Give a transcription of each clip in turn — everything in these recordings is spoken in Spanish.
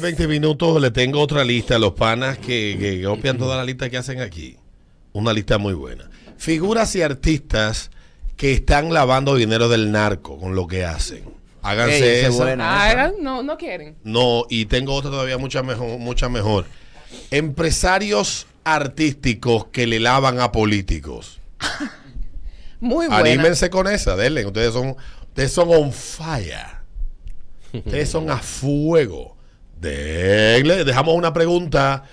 20 minutos le tengo otra lista a los panas que, que copian toda la lista que hacen aquí. Una lista muy buena. Figuras y artistas que están lavando dinero del narco con lo que hacen. Háganse esa esa. buena. Ah, ¿eran? no, no quieren. No, y tengo otra todavía mucha mejor, mucha mejor. Empresarios artísticos que le lavan a políticos. Muy buena. Anímense con esa, denle. Ustedes son, ustedes son on fire. Ustedes son a fuego. Denle. Dejamos una pregunta.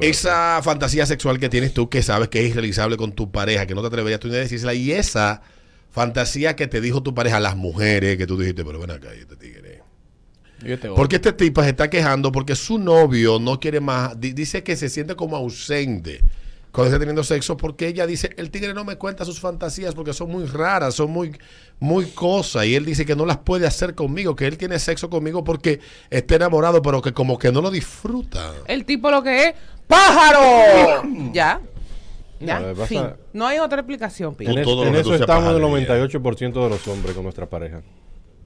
Esa fantasía sexual que tienes tú, que sabes que es irrealizable con tu pareja, que no te atreverías tú ni a decírsela, y esa fantasía que te dijo tu pareja, las mujeres, que tú dijiste, pero ven acá, tigre. Yo te Porque este tipo se está quejando porque su novio no quiere más, di- dice que se siente como ausente cuando está teniendo sexo porque ella dice, el tigre no me cuenta sus fantasías porque son muy raras, son muy, muy cosas y él dice que no las puede hacer conmigo, que él tiene sexo conmigo porque está enamorado pero que como que no lo disfruta. El tipo lo que es ¡Pájaro! ya. Ya. No, lo que pasa- fin. No hay otra explicación, Pi. En, eso estamos el Adrián. 98% de los hombres con nuestra pareja.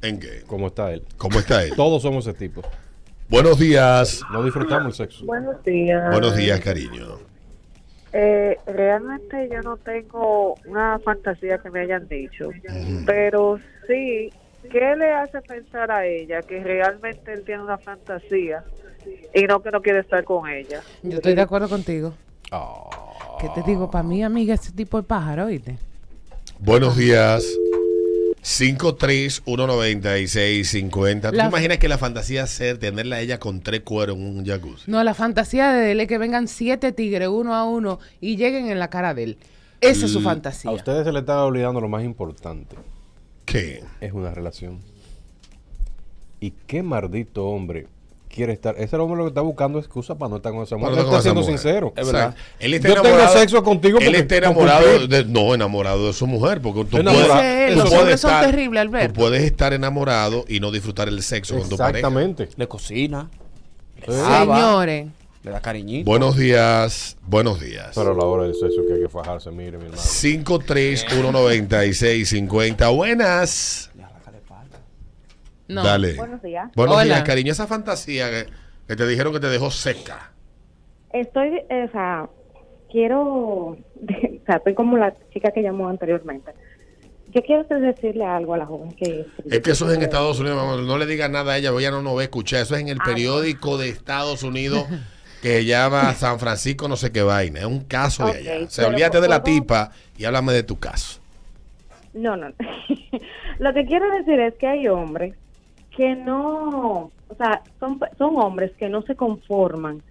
¿En qué? Como está él. ¿Cómo está él? Todos somos ese tipo. Buenos días. No disfrutamos el sexo. Buenos días. Buenos días, cariño. Eh, realmente yo no tengo una fantasía que me hayan dicho, pero sí, ¿qué le hace pensar a ella que realmente él tiene una fantasía y no que no quiere estar con ella? Yo estoy de acuerdo contigo. Ah. ¿Qué te digo? Para mí, amiga, ese tipo de pájaro, ¿oíste? Buenos días. 5319650. ¿Tú te La- imaginas que la fantasía ser tenerla a ella con tres cueros en un jacuzzi? No, la fantasía de él es que vengan siete tigres uno a uno y lleguen en la cara de él. Esa es su fantasía. A ustedes se les está olvidando lo más importante. ¿Qué? Es una relación. ¿Y qué maldito hombre quiere estar? Ese hombre lo que está buscando excusa para no estar con esa mujer. Con está siendo mujer. sincero. Es verdad. Él está Yo tengo sexo contigo Él está enamorado de, no, enamorado de su mujer, porque tú Enamorado. puedes, tú los puedes hombres son estar- terribles, Alberto. Tú puedes estar enamorado y no disfrutar el sexo con tu pareja. Exactamente. Le cocina, Sí. Señores, le da cariñito. Buenos días, buenos días. Pero a la hora del sexo que hay que fajarse, mire, mi hermano. 5319650. Buenas. Le arranca la espalda. No. Dale. Buenos días. Buenos Hola. días, cariño. Esa fantasía que, que te dijeron que te dejó seca. Estoy, eh, o sea, quiero, o sea, estoy como la chica que llamó anteriormente. Yo quiero decirle algo a la joven que... Es que eso es en Estados Unidos, mamá. no le diga nada a ella, ella no nos va a escuchar. Eso es en el periódico de Estados Unidos que se llama San Francisco no sé qué vaina. Es un caso de allá. O sea, olvídate de la tipa y háblame de tu caso. No, no. Lo que quiero decir es que hay hombres que no, o sea, son, son hombres que no se conforman,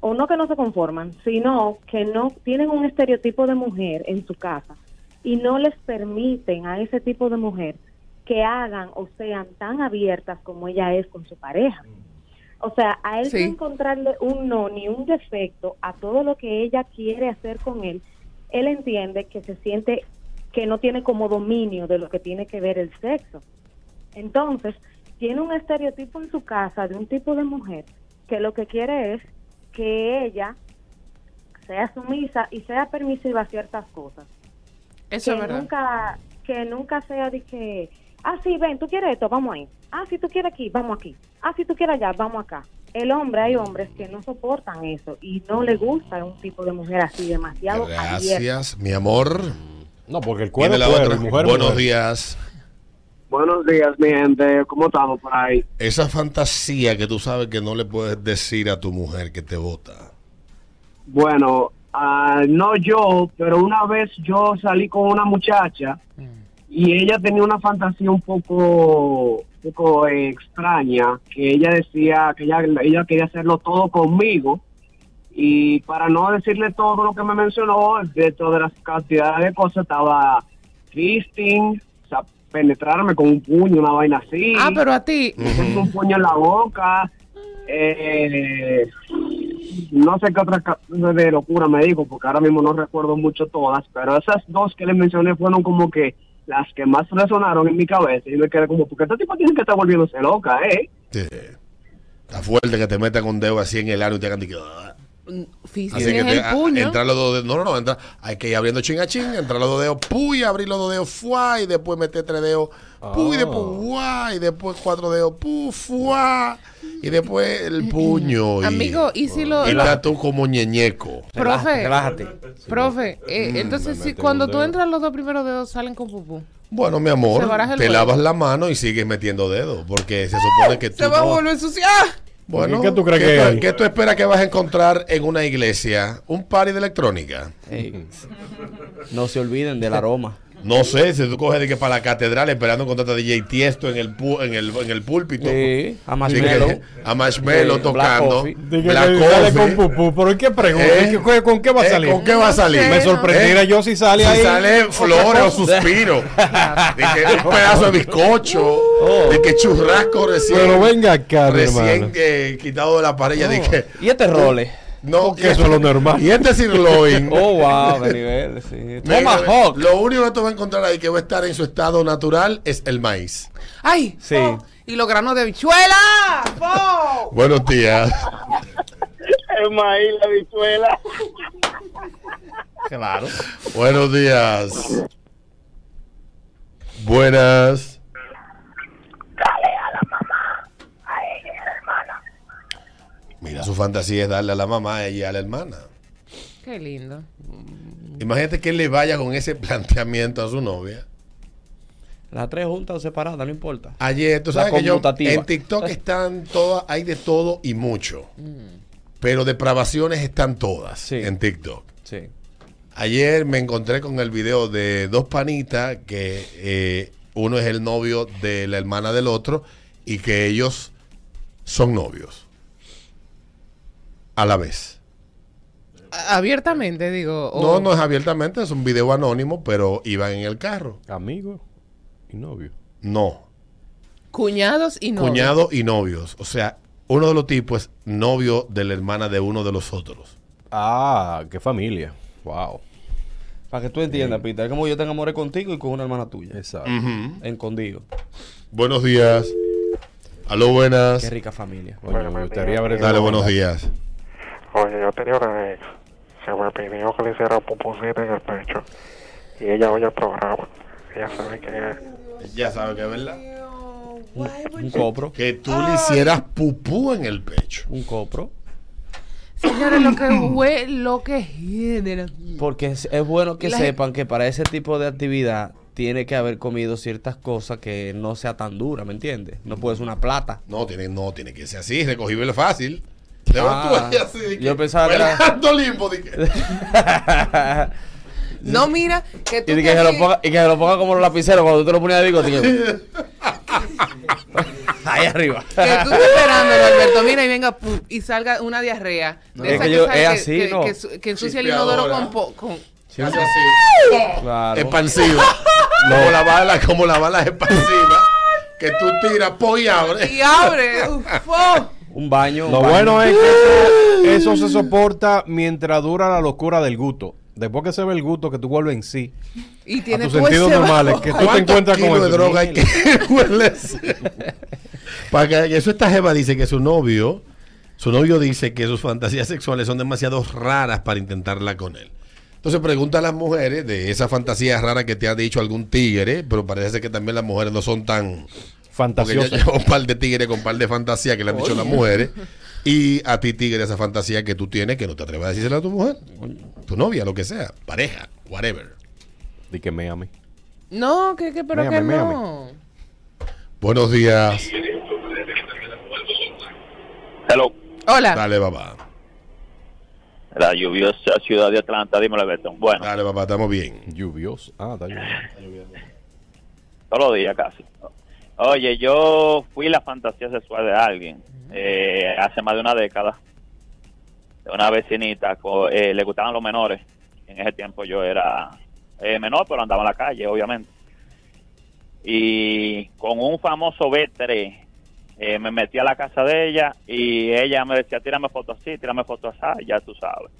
o no que no se conforman, sino que no tienen un estereotipo de mujer en su casa y no les permiten a ese tipo de mujer que hagan o sean tan abiertas como ella es con su pareja. O sea, a él Sí. no encontrarle un no ni un defecto a todo lo que ella quiere hacer con él, él entiende que se siente que no tiene como dominio de lo que tiene que ver el sexo. Entonces, tiene un estereotipo en su casa de un tipo de mujer que lo que quiere es que ella sea sumisa y sea permisiva a ciertas cosas. Eso es que verdad. nunca que nunca sea de que, ah, sí, ven, tú quieres esto, vamos ahí. Ah, si tú quieres aquí, vamos aquí. Ah, si tú quieres allá, vamos acá. El hombre, hay hombres que no soportan eso y no le gusta un tipo de mujer así demasiado abierta. Gracias, mi amor. No, porque el es la cuero, otra. y mujer es Buenos mujer. días. Buenos días, mi gente. ¿Cómo estamos por ahí? Esa fantasía que tú sabes que no le puedes decir a tu mujer que te vota. Bueno, ah, no yo, pero una vez yo salí con una muchacha y ella tenía una fantasía un poco, un poco eh, extraña, que ella decía que ella, ella quería hacerlo todo conmigo y para no decirle todo lo que me mencionó, dentro de las cantidades de cosas estaba fisting, penetrarme con un puño, una vaina así. Ah, pero a ti, un puño en la boca. Eh, no sé qué otra de locura me dijo, porque ahora mismo no recuerdo mucho todas, pero esas dos que les mencioné fueron como que las que más resonaron en mi cabeza. Y me quedé como, porque este tipo tiene que estar volviéndose loca, ¿eh? Sí. Está fuerte que te metan un dedo así en el ano y te hagan de que, Así que es te- el a- puño. entrar los dos dedos. No, no, no. Entra, hay que ir abriendo ching a ching. Entrar los dos dedos. Puy, abrir los dos dedos. Fuá. Y después meter tres dedos. Puy. Ah. después guá. Y después cuatro dedos. Pu, fuá. Y después el puño. Y, Amigo, ¿y si lo, y estás tú como ñeñeco. Profe. Relájate. Profe, eh, Mm, entonces si cuando tú entras los dos primeros dedos salen con pupú. Bueno, mi amor, te lavas la mano y sigues metiendo dedos. Porque se supone que tú. Se va a volver a ensuciar. Bueno, ¿Qué tú crees ¿qué que? ¿Qué tú esperas que vas a encontrar en una iglesia? ¿Un party de electrónica? No se olviden del aroma. No sé, si tú coges de que para la catedral esperando encontrarte a DJ Tiesto en el, pu- en el, en el púlpito. Sí, a Marshmello. a Marshmello Sí, Black tocando. Black Coffee. con pupú, pero ¿y qué pregunta? ¿Eh? ¿Y qué- ¿Con qué va a Eh, salir? ¿Con qué va a salir? Me sorprendiera yo si sale Si ahí. sale flores o suspiro. de que un pedazo de bizcocho. De que churrasco recién. Pero venga acá, Recién eh, quitado de la pared. Ya dije. ¿Y este role? No, Porque eso es lo normal. Y este sirloin. Oh, wow, de nivel, sí. Tomahawk. Lo único que tú vas a encontrar ahí que va a estar en su estado natural es el maíz. ¡Ay! Sí. oh, y los granos de bichuela. ¡Oh! Buenos días. El maíz, la bichuela. Claro. Buenos días. Buenas. Mira, su fantasía es darle a la mamá a ella y a la hermana. Qué lindo. Imagínate que él le vaya con ese planteamiento a su novia. Las tres juntas o separadas, no importa. Ayer, tú sabes que yo en TikTok están todas, hay de todo y mucho. Pero depravaciones están todas Sí. en TikTok. Sí. Ayer me encontré con el video de dos panitas que eh, uno es el novio de la hermana del otro y que ellos son novios a la vez. Abiertamente, digo. o- No, no es abiertamente, es un video anónimo, pero iban en el carro. Amigo y novio. No, Cuñados y no. cuñado y novios. O sea, uno de los tipos es novio de la hermana de uno de los otros. Ah, qué familia. Wow. Para que tú entiendas, Peter, es como yo te enamoré contigo y con una hermana tuya. Exacto. Ujú. Escondido. Buenos días. Aló, buenas. Qué rica familia. Coño, me gustaría ver Dale, buenos días. Oye, yo tenía una ex que me pidió que le hiciera pupusita en el pecho. Y ella oye el programa. Ella sabe que es. Ya sabes que es verdad. Un copro. Que tú le hicieras pupú en el pecho. Un copro. Señores, lo que hue, lo que genera. Porque es, es bueno que La- sepan que para ese tipo de actividad tiene que haber comido ciertas cosas que no sea tan dura, ¿me entiendes? No puede ser una plata. No, tiene, no, tiene que ser así, recogible fácil. Te tú Ah, ahí así, de que, yo pensaba que era- limbo, de que- No, mira, que tú y, que se lo ponga, y que se lo ponga como los lapiceros cuando tú te lo ponías de que- Ahí arriba. Que tú estás esperándolo, Alberto. Mira, y venga pum, y salga una diarrea. De Es esa que yo- es así, que- ¿no? que que ensucia el inodoro con, po- con- así. Claro. Expansivo. Como la bala, como la bala expansiva. Que tú tiras, po y abres. y abre. Uf, oh. Un baño. un Lo baño. bueno es que eso, eso se soporta mientras dura la locura del gusto. Después que se ve el gusto, que tú vuelves en sí. Y A tiene tus todo sentidos normales. Que tú te ¿Cuántos encuentras con eso? droga hay que hueles? Para que eso esta jeva dice que su novio, su novio dice que sus fantasías sexuales son demasiado raras para intentarla con él. Entonces pregunta a las mujeres de esa fantasía rara que te ha dicho algún tigre, pero parece que también las mujeres no son tan porque ya Fantasioso. llevo un par de tigres con un par de fantasías que le han dicho las mujeres. Y a ti, tigre, esa fantasía que tú tienes que no te atreves a decírsela a tu mujer, tu novia, lo que sea, pareja, whatever. Di que me ame. No, que, que pero Méame, que méame. no. Buenos días. Hello, Hola. Dale, papá. la lluviosa ciudad de Atlanta, dímelo, Beto. Bueno, Dale, papá, estamos bien. Lluvioso. Ah, está lloviendo. todos los días casi. Oye, yo fui la fantasía sexual de alguien eh, hace más de una década. De una vecinita, eh, le gustaban los menores. En ese tiempo yo era eh, menor, pero andaba en la calle, obviamente. Y con un famoso B3 eh, me metí a la casa de ella y ella me decía, tírame fotos así, tírame fotos así, ya tú sabes.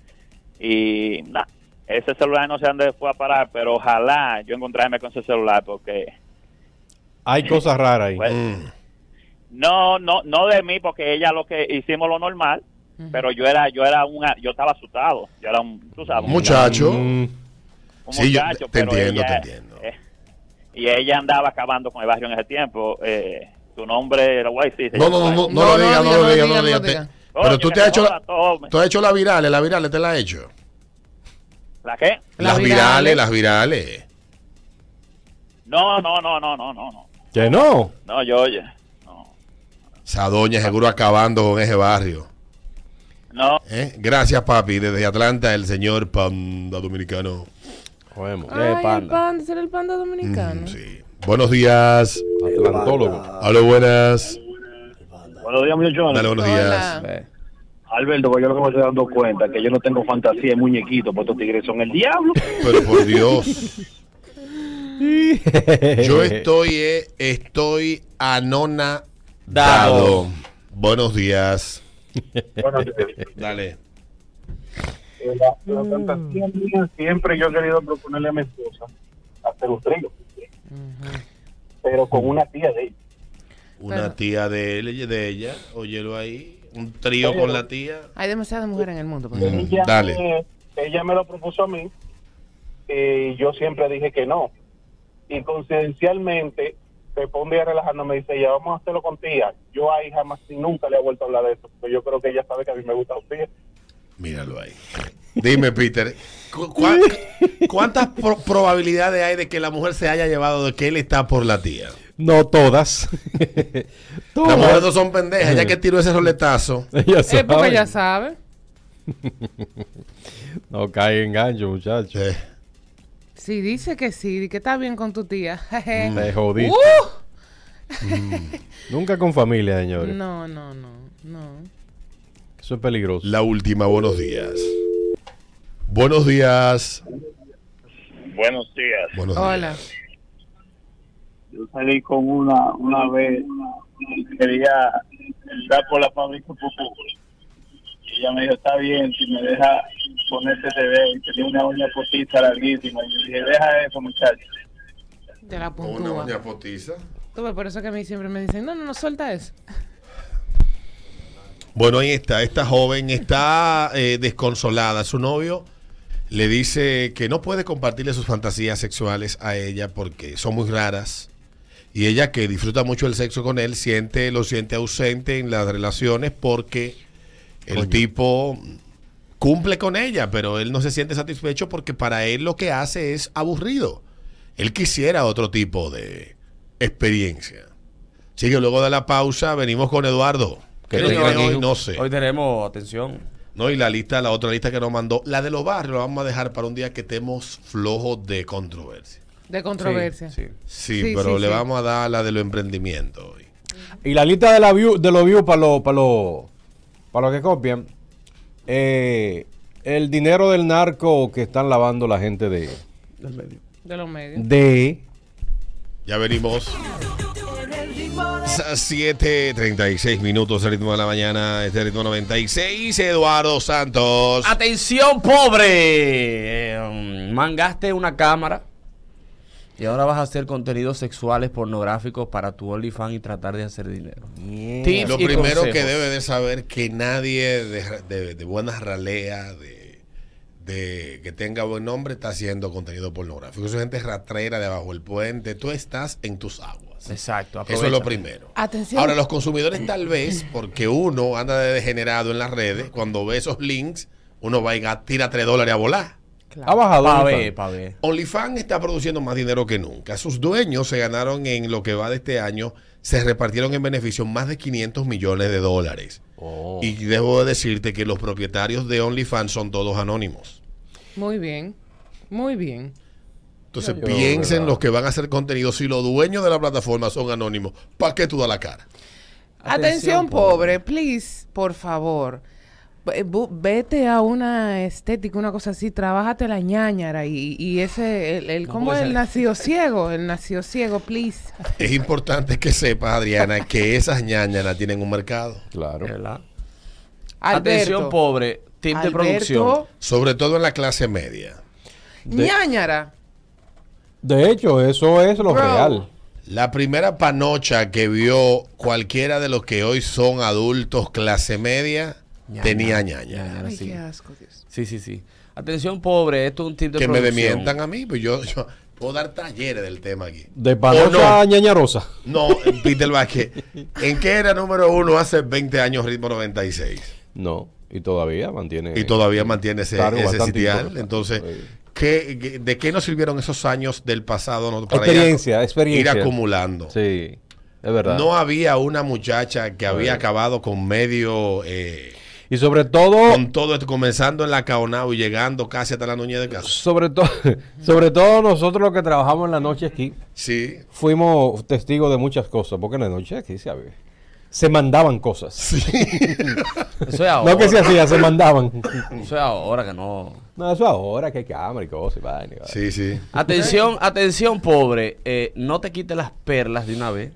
Y nada, ese celular no sé dónde fue a parar, pero ojalá yo encontrarme con ese celular porque Hay cosas raras ahí. Pues, Mm. no, no, no de mí, porque ella lo que hicimos lo normal, pero yo era, yo era un, yo estaba asustado, yo era un, tú sabes, Un muchacho. Un Sí, yo muchacho, te pero entiendo, ella, te entiendo. eh, y ella andaba acabando con el barrio en ese tiempo. Eh, tu nombre, lo voy a decir. se No, no, no, no, no, No, lo digas, no, lo diga, digas, no no lo diga, digas. Pero tú te has hecho, tú has hecho la virales, la virales te la has hecho. ¿La qué? Las Las virales. virales, las virales. No, no, no, no, no, no, no. Que no. No, yo, oye, no. Esa doña seguro acabando con ese barrio. No, ¿eh? Gracias, papi. Desde Atlanta, el señor Panda Dominicano. Jodemos. Eh, Ay, el panda. panda, será el panda dominicano. Mm, sí. Buenos días. Atlantólogo. Aló, buenas. Buenos días, muchachones. Dale, buenos días. Hola. Alberto, pues yo lo que me estoy dando cuenta es que yo no tengo fantasía de muñequito, pues estos tigres son el diablo. Pero por Dios. Yo estoy, eh, estoy anonadado. Dado. Buenos días. Dale. la, la fantasía mía siempre yo he querido proponerle a mi esposa hacer un trío, pero con una tía de ella. Una Pero- tía de él, de ella, óyelo ahí. Un trío con la tía. Hay demasiadas mujeres en el mundo. pues. Mm, Ella, Dale. me- ella me lo propuso a mí y yo siempre dije que no. Y coincidencialmente, se pone un día relajando, me dice, ya vamos a hacerlo con tía. Yo ahí jamás y nunca le he vuelto a hablar de eso, porque yo creo que ella sabe que a mí me gusta un tía. Míralo ahí. Dime, Peter, ¿cu- cuán- ¿cuántas pro- probabilidades hay de que la mujer se haya llevado de que él está por la tía? No todas. Las mujeres no todas. son pendejas, ya que tiró ese roletazo. Ella Es porque sabe. ya sabe. No cae en gancho, muchacho. Eh, Si dice que sí, que está bien con tu tía. jeje. Te jodiste. Uh. Nunca con familia, señores. No, no, no, no. Eso es peligroso. la última, buenos días. Buenos días. buenos días. Buenos Hola. días. Yo salí con una una vez, quería entrar por la fábrica Pupú. Y ella me dijo, está bien, si me deja ponerte ese dedo. Y tenía una uña postiza larguísima. Y yo dije, deja eso, muchacho. De la Una puntúa. uña potiza. Tú por eso que a mí siempre me dicen, no, no, no, suelta eso. Bueno, ahí está. Esta joven está eh, desconsolada. Su novio le dice que no puede compartirle sus fantasías sexuales a ella porque son muy raras. Y ella que disfruta mucho el sexo con él, siente, lo siente ausente en las relaciones porque el tipo cumple con ella, pero él no se siente satisfecho porque para él lo que hace es aburrido. Él quisiera otro tipo de experiencia. Así que luego de la pausa venimos con Eduardo. ¿Qué Sí, nos tiene hoy-? No sé. Hoy tenemos, atención. No, y la lista, la otra lista que nos mandó, la de los barrios, la vamos a dejar para un día que estemos flojos de controversia. De controversia. Sí, sí. Sí, Sí, pero sí, le sí. vamos a dar la de los emprendimientos hoy. Y la lista de, la view, de los views para los para los para los que copian. eh, el dinero del narco que están lavando la gente de. Del medio. De los medios. De. Ya venimos. 7.36 minutos, el ritmo de la mañana, este ritmo 96, Eduardo Santos. Atención, pobre. Eh, mangaste una cámara y ahora vas a hacer contenidos sexuales pornográficos para tu OnlyFans y tratar de hacer dinero. Tips Lo y primero que debe de saber que nadie de, de, de buena ralea, de, de que tenga buen nombre, está haciendo contenido pornográfico. Esa gente ratrera de abajo del puente. Tú estás en tus aguas. Exacto. Eso es lo primero. Atención. Ahora, los consumidores tal vez, porque uno anda de degenerado en las redes, cuando ve esos links, uno va y tira 3 dólares a volar. Ha bajado. Pa' ver, pa' ver. OnlyFans está produciendo más dinero que nunca. Sus dueños se ganaron en lo que va de este año, se repartieron en beneficio más de 500 millones de dólares. Oh. Y debo decirte que los propietarios de OnlyFans son todos anónimos. Muy bien. Muy bien. Entonces Yo- piensen ¿verdad? los que van a hacer contenido. Si los dueños de la plataforma son anónimos, ¿para qué tú das la cara? Atención, pobre, please, por favor. Bu- Vete a una estética, una cosa así, trabájate la ñañara y, y ese, el, el No ¿cómo es el nacido ciego? El nacido ciego, please. Es importante que sepas, Adriana, que esas ñañanas tienen un mercado. Claro. Atención, pobre. Tip de producción. Sobre todo en la clase media. ñañara. De hecho, eso es lo Bro. real. La primera panocha que vio cualquiera de los que hoy son adultos clase media Ñaña. tenía ñaña. Ñaña, Ay, sí. qué asco, Dios. Sí, sí, sí. Atención, pobre, esto es un tip de Que me producción. demientan a mí, pues yo, yo puedo dar talleres del tema aquí. De ¿O panocha no? a ñañarosa. No, Peter Vázquez, ¿en qué era número uno hace 20 años Ritmo 96? No, y todavía mantiene. Y todavía mantiene ese, Claro, ese sitial. Entonces. ¿qué, de qué nos sirvieron esos años del pasado no, para Experiencia, ir, experiencia. ir acumulando? Sí, es verdad. No había una muchacha que había acabado con medio, eh, y sobre todo, con todo esto, comenzando en la Caonao y llegando casi hasta la Nuñez de casa. sobre todo, sobre todo nosotros los que trabajamos en la noche aquí, Sí. fuimos testigos de muchas cosas, porque en la noche aquí se, había- se mandaban cosas. Eso es ahora. No que se hacía, se mandaban. Eso es ahora que no. No, eso ahora que hay cámara y cosas y vaina y vaina. Sí, sí. Atención, atención, pobre. eh, no te quites las perlas de una vez.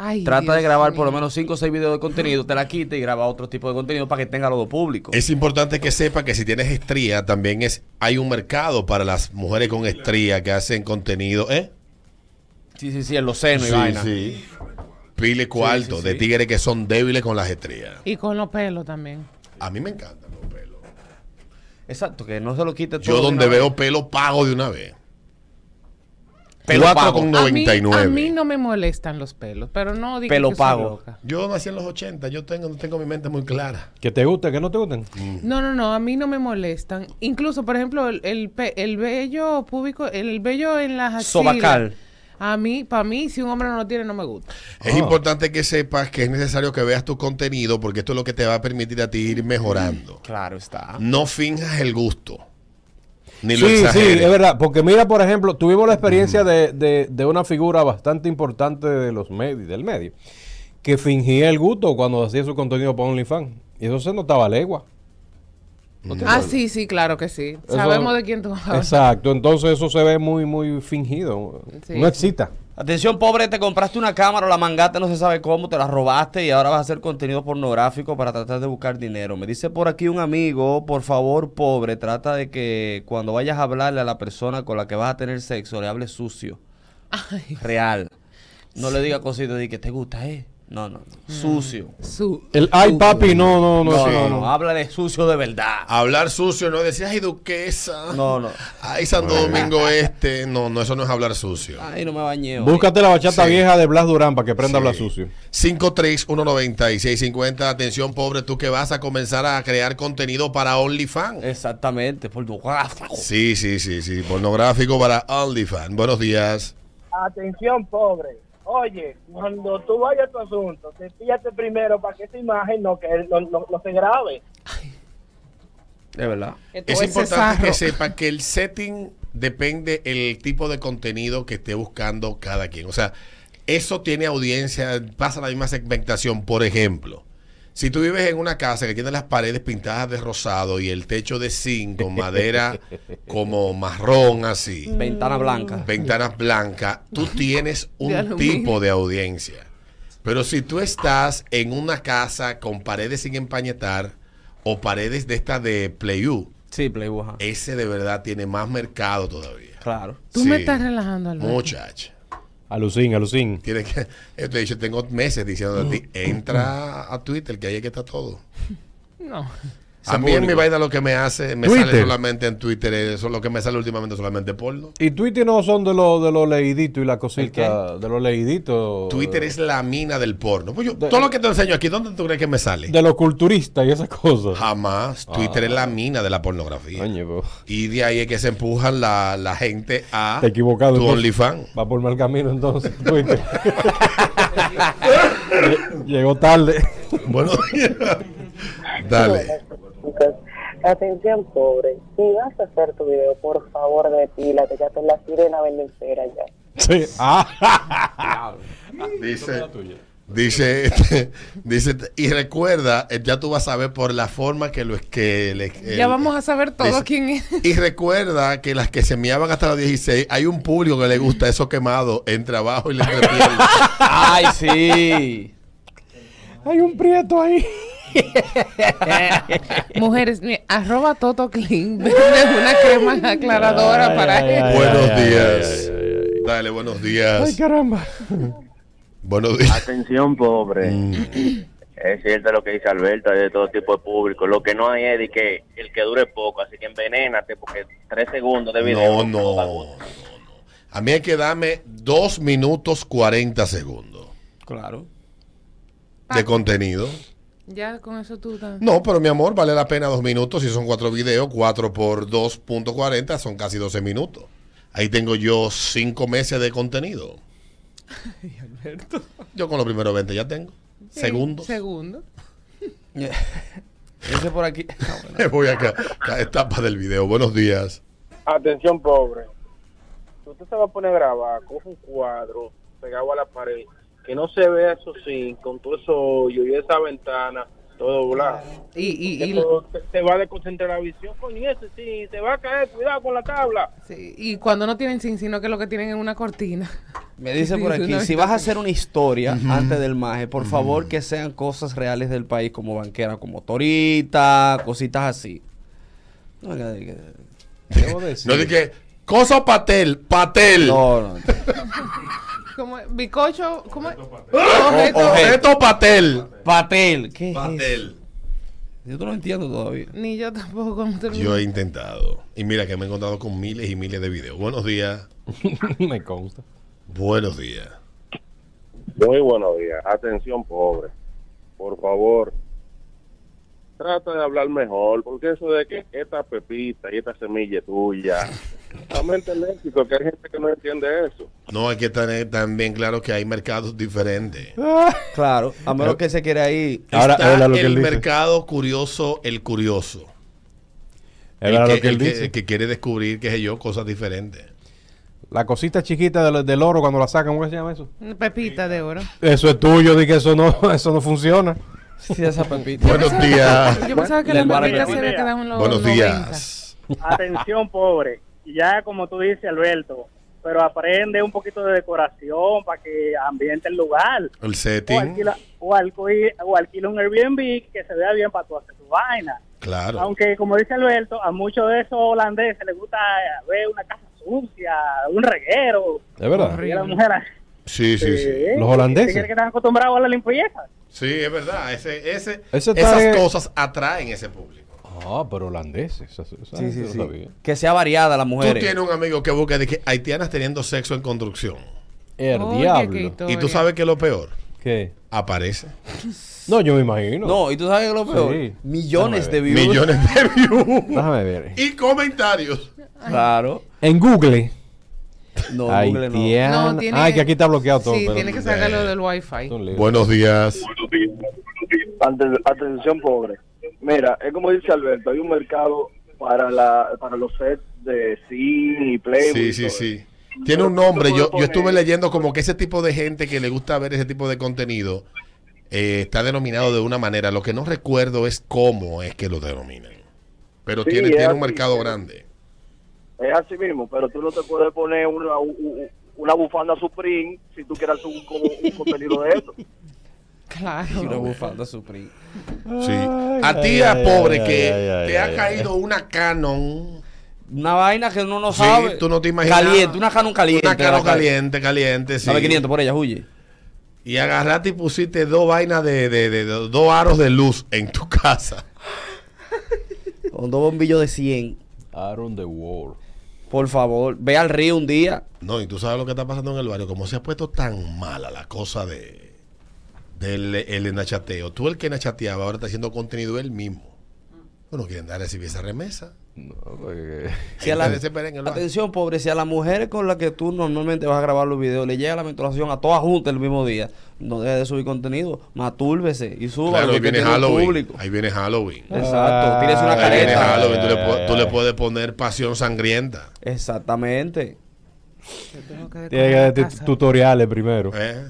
Ay, Trata de Dios grabar por lo menos 5 o 6 videos de contenido, te la quita y graba otro tipo de contenido para que tenga los dos públicos. Es importante que sepa que si tienes estría, también es hay un mercado para las mujeres con estría que hacen contenido, ¿eh? Sí, sí, sí, en los senos Sí, y vaina. sí. Pile cuarto sí, de sí. tigres que son débiles con las estrías. Y con los pelos también. A mí me encantan los pelos. Exacto, que no se lo quite todo. Yo de donde vez. veo pelo pago de una vez. Pelo pago. con A mí, 99. a mí no me molestan los pelos, pero no digo Pelo que soy pago. loca. Yo nací en los 80, yo tengo, tengo mi mente muy clara. Que te guste, que no te gusten. No, no, no, a mí no me molestan. Incluso, por ejemplo, el, el, vello público, el vello en las axilas. Sobacal. A mí, para mí, si un hombre no lo tiene, no me gusta. Es importante que sepas que es necesario que veas tu contenido porque esto es lo que te va a permitir a ti ir mejorando. Claro está. No finjas el gusto. Ni lo Sí, sí, es verdad. Porque mira, por ejemplo, tuvimos la experiencia de, de- de una figura bastante importante de los medios, del medio, que fingía el gusto cuando hacía su contenido para OnlyFans. Y eso se notaba a legua. ¿No Ah, sí, sí, claro que sí. Eso- Sabemos de quién tú hablas. Exacto, entonces eso se ve muy, muy fingido. Sí. No excita. Atención, pobre, te compraste una cámara o la mangaste, no se sabe cómo, te la robaste y ahora vas a hacer contenido pornográfico para tratar de buscar dinero. Me dice por aquí un amigo, por favor, pobre, trata de que cuando vayas a hablarle a la persona con la que vas a tener sexo, le hables sucio. Real. No le diga cositas de que te gusta, ¿eh? No, no, no. Sucio. Su, El ay papi, no, no, no. No, sí. no, no, háblale sucio de verdad. Hablar sucio, no decir, ay, duquesa. No, no. Ay, Santo Domingo Este. No, no, eso no es hablar sucio. Ay, no me bañé. hoy. Búscate la bachata Sí. vieja de Blas Durán para que aprenda a hablar Sí. sucio. 5319650. Atención, pobre, tú que vas a comenzar a crear contenido para OnlyFans. Exactamente, por tu Sí, sí, sí, sí. Pornográfico para OnlyFans. Buenos días. Atención, pobre. Oye, cuando tú vayas a tu asunto, te fíjate primero para que esa imagen no, que no, no- no se grabe. De verdad. Es importante que sepa que el setting depende el tipo de contenido que esté buscando cada quien. O sea, eso tiene audiencia, pasa la misma segmentación. Por ejemplo, si tú vives en una casa que tiene las paredes pintadas de rosado y el techo de zinc con madera como marrón así, Ventana blanca. ventanas blancas, tú tienes un tipo de audiencia. Pero si tú estás en una casa con paredes sin empañetar o paredes de estas de Playu, Sí, Playboy. ajá. ese de verdad tiene más mercado todavía. Claro. Tú Sí. me estás relajando, Alberto. Muchacha. Alucín, alucín. Tiene que, yo te he dicho, tengo meses diciendo a ti, entra a Twitter, que ahí es que está todo. No. A mí en mi vaina lo que me hace, me Twitter. sale solamente en Twitter, eso es lo que me sale últimamente solamente porno. Y Twitter no son de los de los leíditos y la cosita. De los leíditos. Twitter es la mina del porno. Pues yo, todo lo que te enseño aquí, ¿dónde tú crees que me sale? De los culturistas y esas cosas. Jamás. Twitter es la mina de la pornografía. Coño, Y de ahí es que se empujan la, la gente a Te equivocado, tu. OnlyFans. Va por mal camino entonces. Twitter. Lle- Llegó tarde. Bueno, dale. Atención, pobre. Si vas a hacer tu video, por favor, depílate. Ya te la sirena venden cera ya. Sí. Ah. Dice, dice, dice, y recuerda, eh, ya tú vas a ver por la forma que lo es que le- Ya vamos a saber todo dice, quién es. Y recuerda que las que se meaban hasta los 16, hay un público que le gusta eso quemado entre abajo y entrepierna. Ay, sí. Hay un prieto ahí. Mujeres, arroba Toto Clean. Vende una crema aclaradora Ay, para ay, ay, buenos ay, días. ay, ay, ay. Dale, buenos Ay, días. caramba. Buenos días. Atención, pobre. Mm. Es cierto lo que dice Alberto, hay de todo tipo de público. Lo que no hay es de que el que dure poco, así que envenénate porque tres segundos de video. No, no, no, no. A mí hay que darme 2 minutos 40 segundos Claro. de contenido. Ya con eso tú estás. No, pero mi amor, vale la pena dos minutos. Si son cuatro videos, 4 por 2.40 son casi 12 minutos. Ahí tengo yo 5 meses de contenido. Yo con los primeros 20 ya tengo. Sí, Segundos. Segundo. Ese por aquí. Me voy acá. Cada etapa del video. Buenos días. Atención, pobre. Si usted se va a poner a grabar, coge un cuadro pegado a la pared, que no se vea eso sí, con todo eso hoyo y esa ventana, todo doblado. Y, y, y, Eso te, va a desconcentrar la visión. Coño, ese sí, te va a caer, cuidado con la tabla. sí, y cuando no tienen sin, sino que lo que tienen es una cortina. Me dice Sí, por aquí, si vas a hacer una historia antes del maje, por favor que sean cosas reales del país como banquera, como Torita, cositas así. No, que- que- Debo decir. No dije, cosa patel, patel. no, no. Como bicocho, ¿cómo? ¡Ah! Objeto. Objeto patel. Patel. ¿Qué es Patel. eso? Yo no lo entiendo todavía. Ni yo tampoco. ¿cómo te lo- Yo he intentado. Y mira que me he encontrado con miles y miles de videos. Buenos días. Me consta. Buenos días. Muy buenos días. Atención, pobre. Por favor, trata de hablar mejor, porque eso de que esta pepita y esta semilla es tuya. Realmente es léxico, que hay gente que no entiende eso. No hay que tener también claro que hay mercados diferentes. Claro, a menos que se quiera ir. Ahora, Está es lo que el dice. mercado curioso, el curioso. El que, lo que él el que- dice. el que quiere descubrir, qué sé yo, cosas diferentes. La cosita chiquita del, del oro cuando la sacan, ¿cómo se llama eso? Pepita de oro. Eso es tuyo, di que eso no, eso no funciona. Sí, esa pepita. Buenos días. Yo pensaba que las pepitas se pepito. le quedaban los Buenos 90. días. Atención, pobre. Ya como tú dices, Alberto, pero aprende un poquito de decoración para que ambiente el lugar. El O setting. alquila, o, alqui- o alquila un Airbnb que se vea bien para tú hacer tu vaina. Claro. Aunque, como dice Alberto, a muchos de esos holandeses les gusta ver una casa sucia, un reguero. Es verdad. Y a las mujeres. Sí, sí, sí. Los holandeses. ¿Tú crees que están acostumbrados a la limpieza? Sí, es verdad. Ese, ese, esas cosas atraen ese público. Ah, pero holandeses. Eso, eso Sí, sí, sí. Que sea variada la Tú mujer. tienes un amigo que busca de que haitianas teniendo sexo en construcción. El Oye, diablo. Y tú sabes que es lo peor. ¿Qué? Aparece. No, yo me imagino. No, y tú sabes que lo peor. Sí. Millones de views. Millones de views. Déjame ver. y comentarios. Claro. En Google. No, Google no. No, tiene- Ay, que aquí está bloqueado todo. Sí, pero- tiene que sacarlo del wifi. Un lío. Buenos días. Atención, pobre. Mira, es como dice Alberto, hay un mercado para la para los sets de cine y play. Sí, sí, sí. Tiene un nombre. Yo, yo estuve leyendo como que ese tipo de gente que le gusta ver ese tipo de contenido eh, está denominado de una manera. Lo que no recuerdo es cómo es que lo denominan. Pero Sí, tiene, tiene un mercado grande. Es así mismo, pero tú no te puedes poner una, una bufanda Supreme si tú quieres hacer un, un contenido de eso. Claro. Y una bufanda Supreme. Sí. A ti, pobre, ay, que ay, ay, te ha ay, caído una Canon. Una vaina que uno no Sí, sabe. tú no te imaginas. Caliente, una Canon caliente. Una Canon caliente, caliente, sí. Dame 500 por ella, huye. Y agarraste y pusiste dos vainas de, de, de- de- dos aros de luz en tu casa. Con dos bombillos de 100. Aaron the Wall. Por favor, ve al río un día. No, y tú sabes lo que está pasando en el barrio, como se ha puesto tan mala la cosa de del el nachateo. Tú el que nachateaba ahora está haciendo contenido él mismo. Bueno, quieren dar recibir esa remesa. No, porque- Si a la- atención, pobre, si a las mujeres con las que tú normalmente vas a grabar los videos le llega la menstruación a todas juntas el mismo día, no deje de subir contenido, matúrbese y suba Claro, ahí viene Halloween. público. Ahí viene Halloween. Exacto, tienes una Ahí viene. Halloween. Tú le, tú le puedes poner pasión sangrienta. Exactamente. Yo tengo que Tiene que casa. tutoriales primero. ¿eh?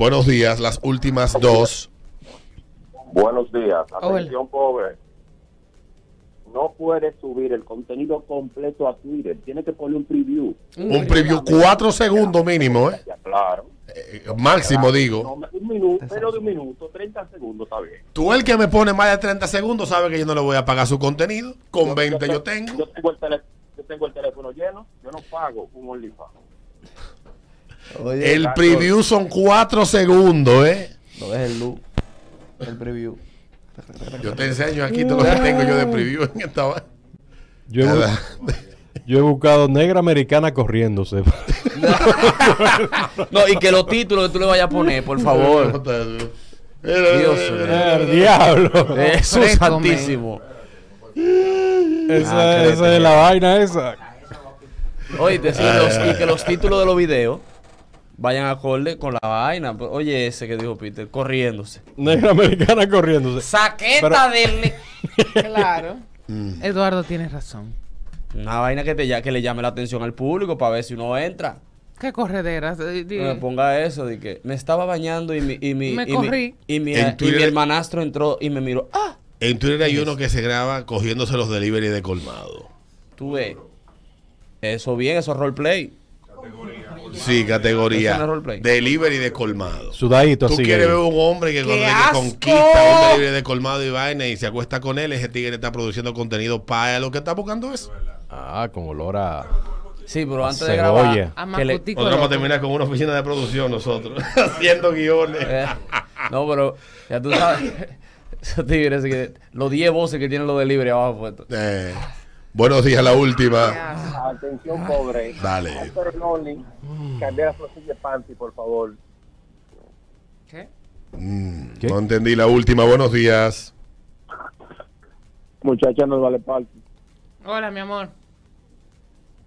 Buenos días, las últimas dos. Buenos días. Hola. Atención, pobre. No puedes subir el contenido completo a Twitter. Tienes que poner un preview. Un preview, cuatro segundos mínimo, ¿eh? Ya, claro. Eh, Máximo, Claro. digo. No, un minuto, pero de un minuto, 30 segundos está bien. Tú el que me pone más de 30 segundos sabe que yo no le voy a pagar su contenido. Con 20 yo Yo tengo. tengo el, tele- yo tengo el teléfono lleno. Yo no pago un OnlyFans. Oye, El preview son cuatro segundos, ¿eh? no dejes luz. El preview. Yo te enseño aquí todo lo que tengo yo de preview en esta va- Yo he, yo he buscado negra americana corriéndose. No, y que los títulos que tú le vayas a poner, por favor. Dios mío. El diablo. Jesús Récome. santísimo. Esa, Ah, esa es la vaina esa. Oye, y que los títulos de los videos vayan acorde con la vaina. Oye, ese que dijo Peter, corriéndose. Negra americana corriéndose. Saqueta Pero- del. Claro. Mm. Eduardo tiene razón. Una vaina que, te, ya- que le llame la atención al público para ver si uno entra. Qué correderas. eh, me ponga eso de que me estaba bañando y mi, y mi, Me y mi- corrí. y mi, En y mi Twitter- hermanastro entró y me miró. Ah, En Twitter hay uno que se graba cogiéndose los delivery de colmado. tú ves. Eso bien, eso es roleplay. Sí, Eso categoría. Delivery de colmado. Sudadito Tú así. quieres ver un hombre que cuando ¡Qué que conquista un delivery de colmado y vaina y se acuesta con él, ese tigre está produciendo contenido para lo que está buscando es. Ah, con olor a. Sí, pero antes de grabar. A que le- Nosotros vamos a terminar con una oficina de producción nosotros, haciendo guiones. Eh, no, pero ya tú sabes. Esos tigres los 10 voces que tienen los delivery abajo puestos. Eh, buenos días, la última. Atención, pobre. Dale. Doctor Lonely, Candela Flosilla Panty, por favor. ¿Qué? Mm, ¿Qué? no entendí la última. Buenos días. Muchacha, no vale parte. Hola, mi amor.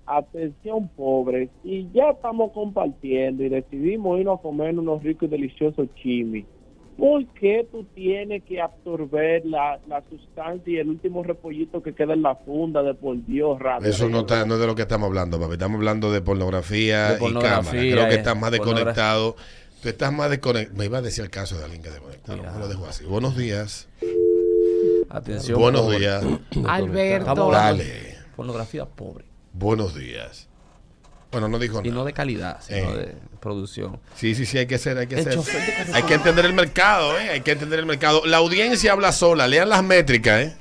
Atención, pobres. Y ya estamos compartiendo y decidimos irnos a comer unos ricos y deliciosos chimis. ¿Por qué tú tienes que absorber la, la sustancia y el último repollito que queda en la funda de por Dios, rápido? Eso no, está, no es de lo que estamos hablando, papi. Estamos hablando de pornografía, De pornografía, y cámara. Creo que estás más desconectado. Tú estás más desconectado. Me iba a decir el caso de alguien que desconectado. No, lo dejo así. Buenos días. Atención. Buenos días. Alberto. Dale. Pornografía pobre. Buenos días. Bueno, no dijo Y nada. no de calidad, sino Eh. de producción. Sí, sí, sí, hay que ser, hay que El ser. Hay que entender el mercado, ¿eh? Hay que entender el mercado. La audiencia habla sola. Lean las métricas, ¿eh?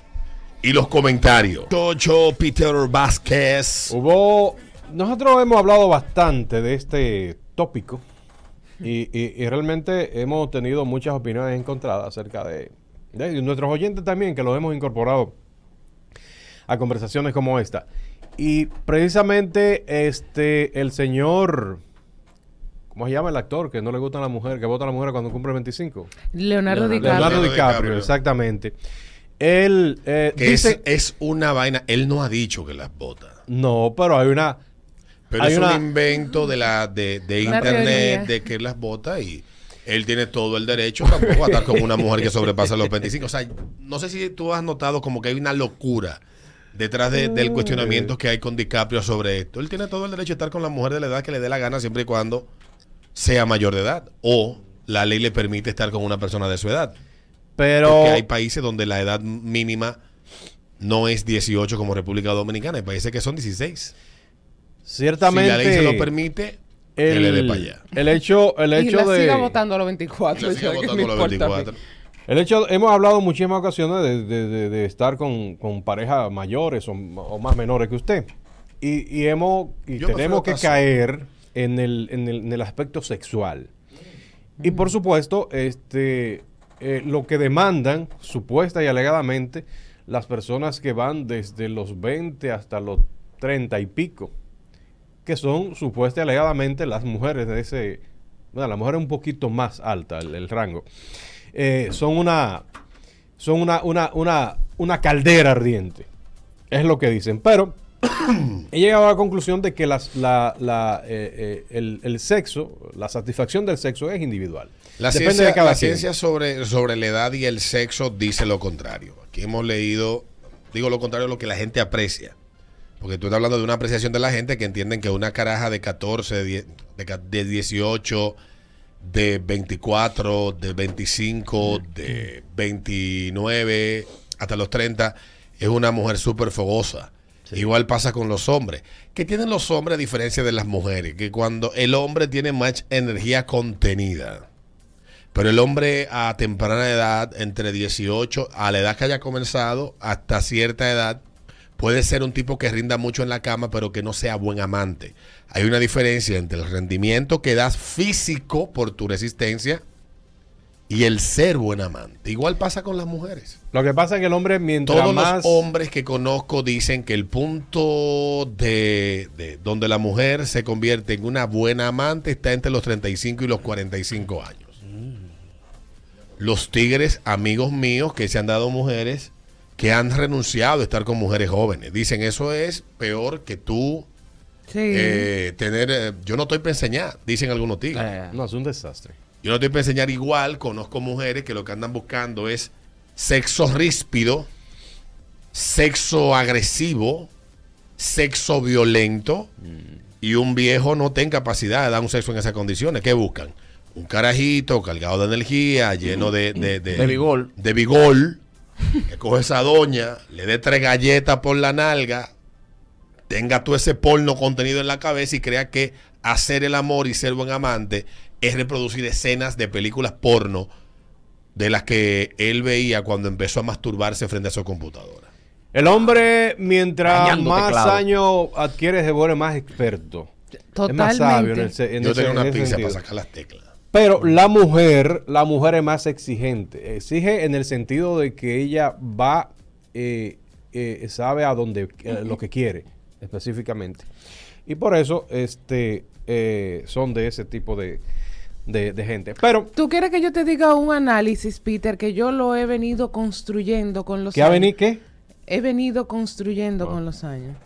Y los comentarios. Tocho Peter Vázquez. Hubo. Nosotros hemos hablado bastante de este tópico. Y, y- y realmente hemos tenido muchas opiniones encontradas acerca de, de- y nuestros oyentes también, que los hemos incorporado a conversaciones como esta. Y precisamente este el señor. ¿Cómo se llama el actor? Que no le gusta a la mujer, que vota a la mujer cuando cumple 25. Leonardo, Leonardo DiCaprio. Leonardo DiCaprio, exactamente. Él eh, Que dice. es, es una vaina. Él no ha dicho que las vota. No, pero hay una. Pero Hay es una- un invento de la de, de internet teoría. de que él las vota y él tiene todo el derecho tampoco a estar con una mujer que sobrepasa los 25. O sea, no sé si tú has notado como que hay una locura detrás de- del Mm. cuestionamiento que hay con DiCaprio sobre esto. Él tiene todo el derecho a estar con la mujer de la edad que le dé la gana siempre y cuando sea mayor de edad o la ley le permite estar con una persona de su edad. Pero. Porque hay países donde la edad mínima no es 18 como República Dominicana, hay países que son 16. Ciertamente. si la ley se lo permite, que le dé para allá. el hecho, el Y hecho la de. siga votando a los 24. La siga votando me a los importa a mí. 24. El hecho, hemos hablado en muchísimas ocasiones de, de- de- de estar con, con parejas mayores o, o más menores que usted. Y, y hemos y tenemos que caer en el, en, el, en el aspecto sexual. Y por supuesto, este eh, lo que demandan, supuesta y alegadamente, las personas que van desde los 20 hasta los 30 y pico, que son supuesta y alegadamente las mujeres de ese, bueno, la mujer es un poquito más alta el, el rango, Eh, son una, son una, una, una, una caldera ardiente, es lo que dicen, pero he llegado a la conclusión de que las, la, la, eh, eh, el, el sexo, la satisfacción del sexo es individual. La Depende ciencia, de cada la quien. ciencia sobre, sobre la edad y el sexo dice lo contrario. Aquí hemos leído, digo lo contrario de lo que la gente aprecia. Porque tú estás hablando de una apreciación de la gente que entienden que una caraja de 14, de, die- de ca- de 18, de 24, de 25, de 29, hasta los 30, es una mujer súper fogosa. Igual pasa con los hombres. ¿Qué tienen los hombres a diferencia de las mujeres? Que cuando el hombre tiene más energía contenida, pero el hombre a temprana edad, entre 18, a la edad que haya comenzado, hasta cierta edad, puede ser un tipo que rinda mucho en la cama, pero que no sea buen amante. Hay una diferencia entre el rendimiento que das físico por tu resistencia y el ser buen amante. Igual pasa con las mujeres. Lo que pasa es que el hombre, mientras Todos más. los hombres que conozco dicen que el punto de, de donde la mujer se convierte en una buena amante está entre los 35 y los 45 años. Los tigres, amigos míos, que se han dado mujeres que han renunciado a estar con mujeres jóvenes. Dicen, eso es peor que tú Sí. eh, tener... eh, yo no estoy para enseñar, dicen algunos tigres. Eh, No, es un desastre. Yo no estoy para enseñar igual. Conozco mujeres que lo que andan buscando es sexo ríspido, sexo agresivo, sexo violento. Y un viejo no tiene capacidad de dar un sexo en esas condiciones. ¿Qué buscan? Un carajito cargado de energía, lleno de... De, De vigor. De vigor. Que coge esa doña, le dé tres galletas por la nalga, tenga todo ese porno contenido en la cabeza y crea que hacer el amor y ser buen amante es reproducir escenas de películas porno de las que él veía cuando empezó a masturbarse frente a su computadora. El hombre, mientras más años adquiere, se vuelve más experto. Es más sabio en, el, se- en Yo ese- una pinza para sacar las teclas. Pero la mujer, la mujer es más exigente. Exige en el sentido de que ella va, eh, eh, sabe a dónde, eh, lo que quiere específicamente. Y por eso este, eh, son de ese tipo de, de- de gente. Pero, ¿Tú quieres que yo te diga un análisis, Peter, que yo lo he venido construyendo con los ¿qué ha años? venido qué? He venido construyendo con los años.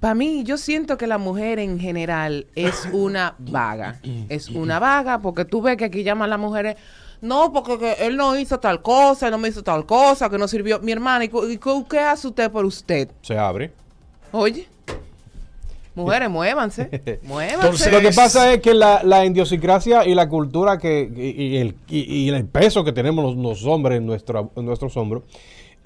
Para mí, yo siento que la mujer en general es una vaga. Es una vaga porque tú ves que aquí llaman las mujeres. No, porque que él no hizo tal cosa, él no me hizo tal cosa, que no sirvió. Mi hermana, ¿y, y qué hace usted por usted? Se abre. Oye, mujeres, muévanse. Muévanse. Entonces- Lo que pasa es que la, la y la cultura que, y, y el, y- y el peso que tenemos los, los hombres en, nuestra- en nuestros hombros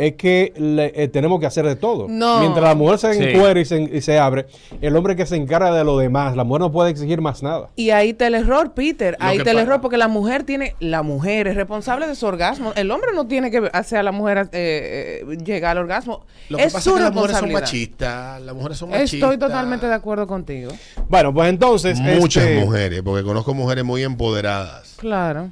es que le- eh, tenemos que hacer de todo. No. Mientras la mujer se Sí. encuera y se, y se abre, el hombre que se encarga de lo demás, la mujer no puede exigir más nada. Y ahí está el error, Peter. Lo Ahí que está el error porque la mujer tiene, la mujer es responsable de su orgasmo. El hombre no tiene que hacer a la mujer eh, eh, llegar al orgasmo. Lo que es pasa su es que las mujeres son responsabilidad. machistas. Las mujeres son machistas. Estoy totalmente de acuerdo contigo. Bueno, pues entonces... Muchas este, mujeres, porque conozco mujeres muy empoderadas. Claro.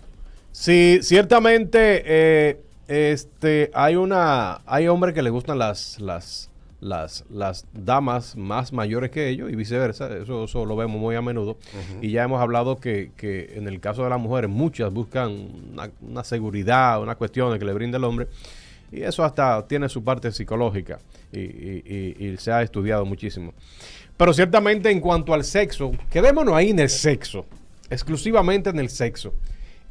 Sí, ciertamente eh, este, hay una hay hombres que les gustan las, las, las, las damas más mayores que ellos y viceversa. Eso, eso lo vemos muy a menudo. Y ya hemos hablado que, que en el caso de las mujeres, muchas buscan una, una seguridad, una cuestión que le brinda el hombre. Y eso hasta tiene su parte psicológica y, y- y- y se ha estudiado muchísimo. Pero ciertamente en cuanto al sexo, quedémonos ahí en el sexo, exclusivamente en el sexo.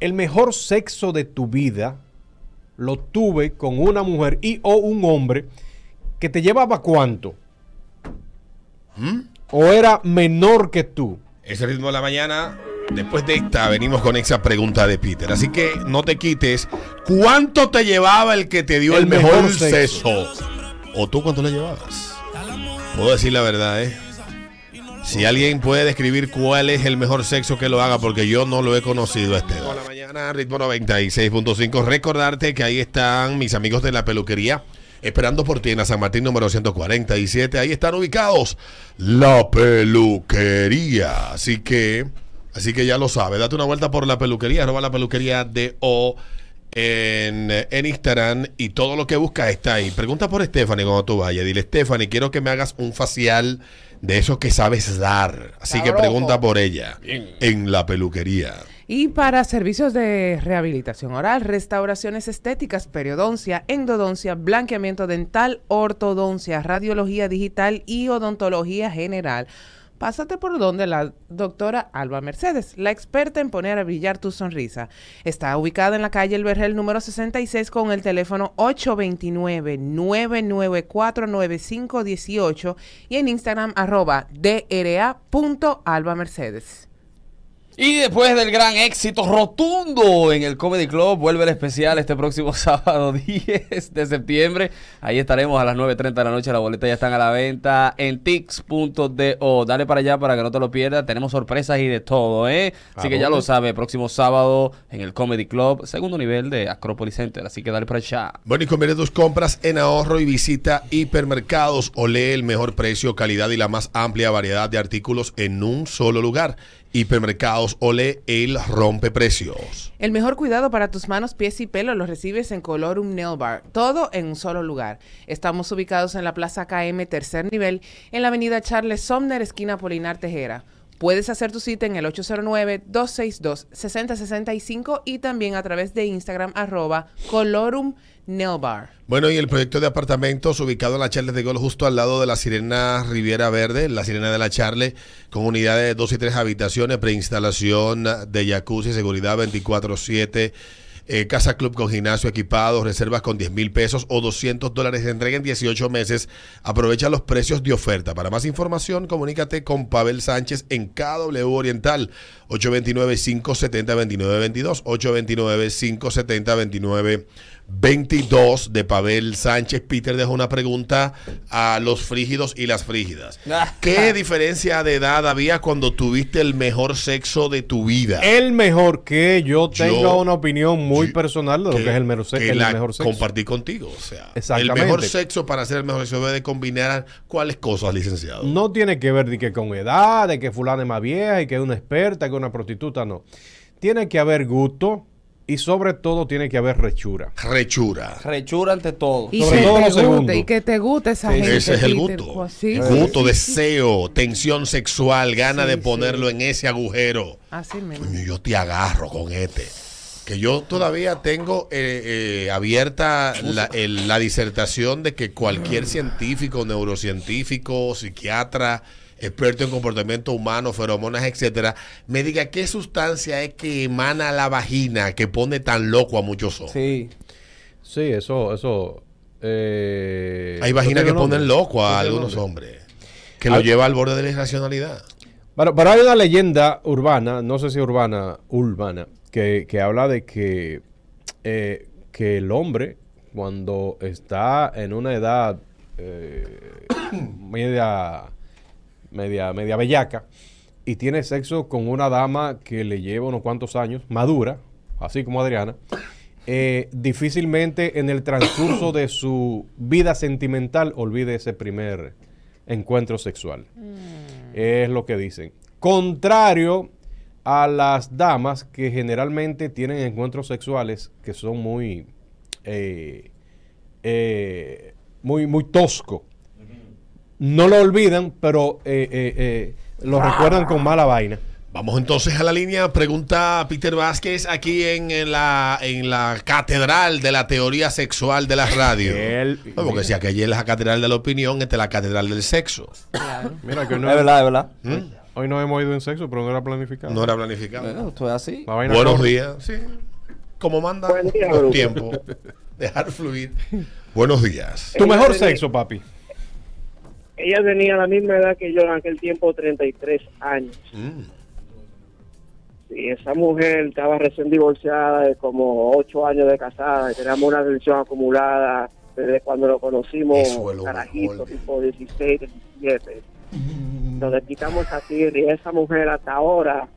El mejor sexo de tu vida lo tuve con una mujer y o un hombre que te llevaba cuánto. O era menor que tú. Ese ritmo de la mañana. Después de esta, venimos con esa pregunta de Peter. Así que no te quites. ¿Cuánto te llevaba el que te dio el, El mejor, mejor sexo? ¿O tú cuánto le llevabas? Puedo decir la verdad, ¿eh? Si alguien puede describir cuál es el mejor sexo que lo haga, porque yo no lo he conocido a este la mañana, ritmo 96.5. Recordarte que ahí están mis amigos de la peluquería. Esperando por ti en la San Martín número 147. Ahí están ubicados la peluquería. Así que, así que ya lo sabes. Date una vuelta por la peluquería. Arroba la peluquería de O en, en Instagram. Y todo lo que buscas está ahí. Pregunta por Stephanie cuando tú vayas. Dile, Stephanie, quiero que me hagas un facial de esos que sabes dar. Así que pregunta por ella en la peluquería. Y para servicios de rehabilitación oral, restauraciones estéticas, periodoncia, endodoncia, blanqueamiento dental, ortodoncia, radiología digital y odontología general. Pásate por donde la doctora Alba Mercedes, la experta en poner a brillar tu sonrisa. Está ubicada en la calle El número 66 con el teléfono 829-994-9518 y en Instagram arroba dra.alba Mercedes. Y después del gran éxito rotundo en el Comedy Club, vuelve el especial este próximo sábado 10 de septiembre. Ahí estaremos a las 9.30 de la noche. Las boletas ya están a la venta en tix.do. Dale para allá para que no te lo pierdas. Tenemos sorpresas y de todo, ¿eh? Así ¿A que ya lo sabe, próximo sábado en el Comedy Club, segundo nivel de Acropolis Center. Así que dale para allá. Bueno, y convierte tus compras en ahorro y visita hipermercados o lee el mejor precio, calidad y la más amplia variedad de artículos en un solo lugar. Hipermercados Ole, el rompe precios. El mejor cuidado para tus manos, pies y pelo lo recibes en Colorum Nail Bar, todo en un solo lugar. Estamos ubicados en la Plaza KM, tercer nivel, en la avenida Charles Somner, esquina Polinar Tejera. Puedes hacer tu cita en el 809-262-6065 y también a través de Instagram arroba Colorum Nail Bar. Bueno, y el proyecto de apartamentos ubicado en la Charles de Gol, justo al lado de la Sirena Riviera Verde, la Sirena de la Charles, con unidades de dos y tres habitaciones, preinstalación de jacuzzi, seguridad 24-7. Eh, casa club con gimnasio equipado, reservas con 10 mil pesos o 200 dólares de entrega en 18 meses. Aprovecha los precios de oferta. Para más información, comunícate con Pavel Sánchez en KW Oriental 829-570-2922. 829-570-2922 de Pavel Sánchez. Peter dejó una pregunta a los frígidos y las frígidas. ¿Qué diferencia de edad había cuando tuviste el mejor sexo de tu vida? El mejor que yo tenga Yo- una opinión muy personal de lo que, es el, mejor se- que el la mejor sexo. compartí contigo. O sea, el mejor sexo para hacer el mejor sexo debe de combinar cuáles cosas, licenciado. No tiene que ver de que con edad, de que fulana es más vieja y que es una experta, que es una prostituta, no. Tiene que haber gusto y sobre todo tiene que haber rechura. Rechura. Rechura ante todo. Y Sobre que todo te lo guste, segundo. y que te guste esa gente. Ese es el gusto. Pues sí, sí, gusto, sí, deseo, tensión sexual, gana Sí, de sí. ponerlo en ese agujero. Así mismo. Coño, yo te agarro con este. Que yo todavía tengo eh, eh, abierta la, el- la disertación de que cualquier científico, neurocientífico, psiquiatra, experto en comportamiento humano, feromonas, etcétera, me diga qué sustancia es que emana la vagina que pone tan loco a muchos hombres. Sí. Sí, eso, eso. eh, Hay vaginas que ponen nombre. loco a algunos nombre. hombres. Que lo Al- lleva al borde de la irracionalidad. Pero, pero hay una leyenda urbana, no sé si urbana, urbana, que, que habla de que, eh, que el hombre, cuando está en una edad eh, media, media, media bellaca, y tiene sexo con una dama que le lleva unos cuantos años, madura, así como Adriana, eh, difícilmente en el transcurso de su vida sentimental olvide ese primer encuentro sexual. Es lo que dicen. Contrario a las damas que generalmente tienen encuentros sexuales que son muy, eh, eh, muy, muy tosco. No lo olvidan, pero eh, eh, eh, lo recuerdan con mala vaina. Vamos entonces a la línea. Pregunta Peter Vázquez aquí en, en la, en la catedral de la teoría sexual de la radio. No, porque si aquella es la catedral de la opinión, esta es la catedral del sexo. Mira que Es no, verdad, es verdad. ¿Mm? hoy no hemos ido en sexo, pero no era planificado. No era planificado. Bueno, es así. Buenos corre. días. Sí. Como manda día, los tiempos. Dejar fluir. Buenos días. Tu mejor sexo, papi. Ella tenía la misma edad que yo en aquel tiempo, 33 años. Mm. Y esa mujer estaba recién divorciada de como 8 años de casada. y Teníamos una tensión acumulada desde cuando lo conocimos, es carajito, tipo 16, 17. Nos desquitamos así y esa mujer hasta ahora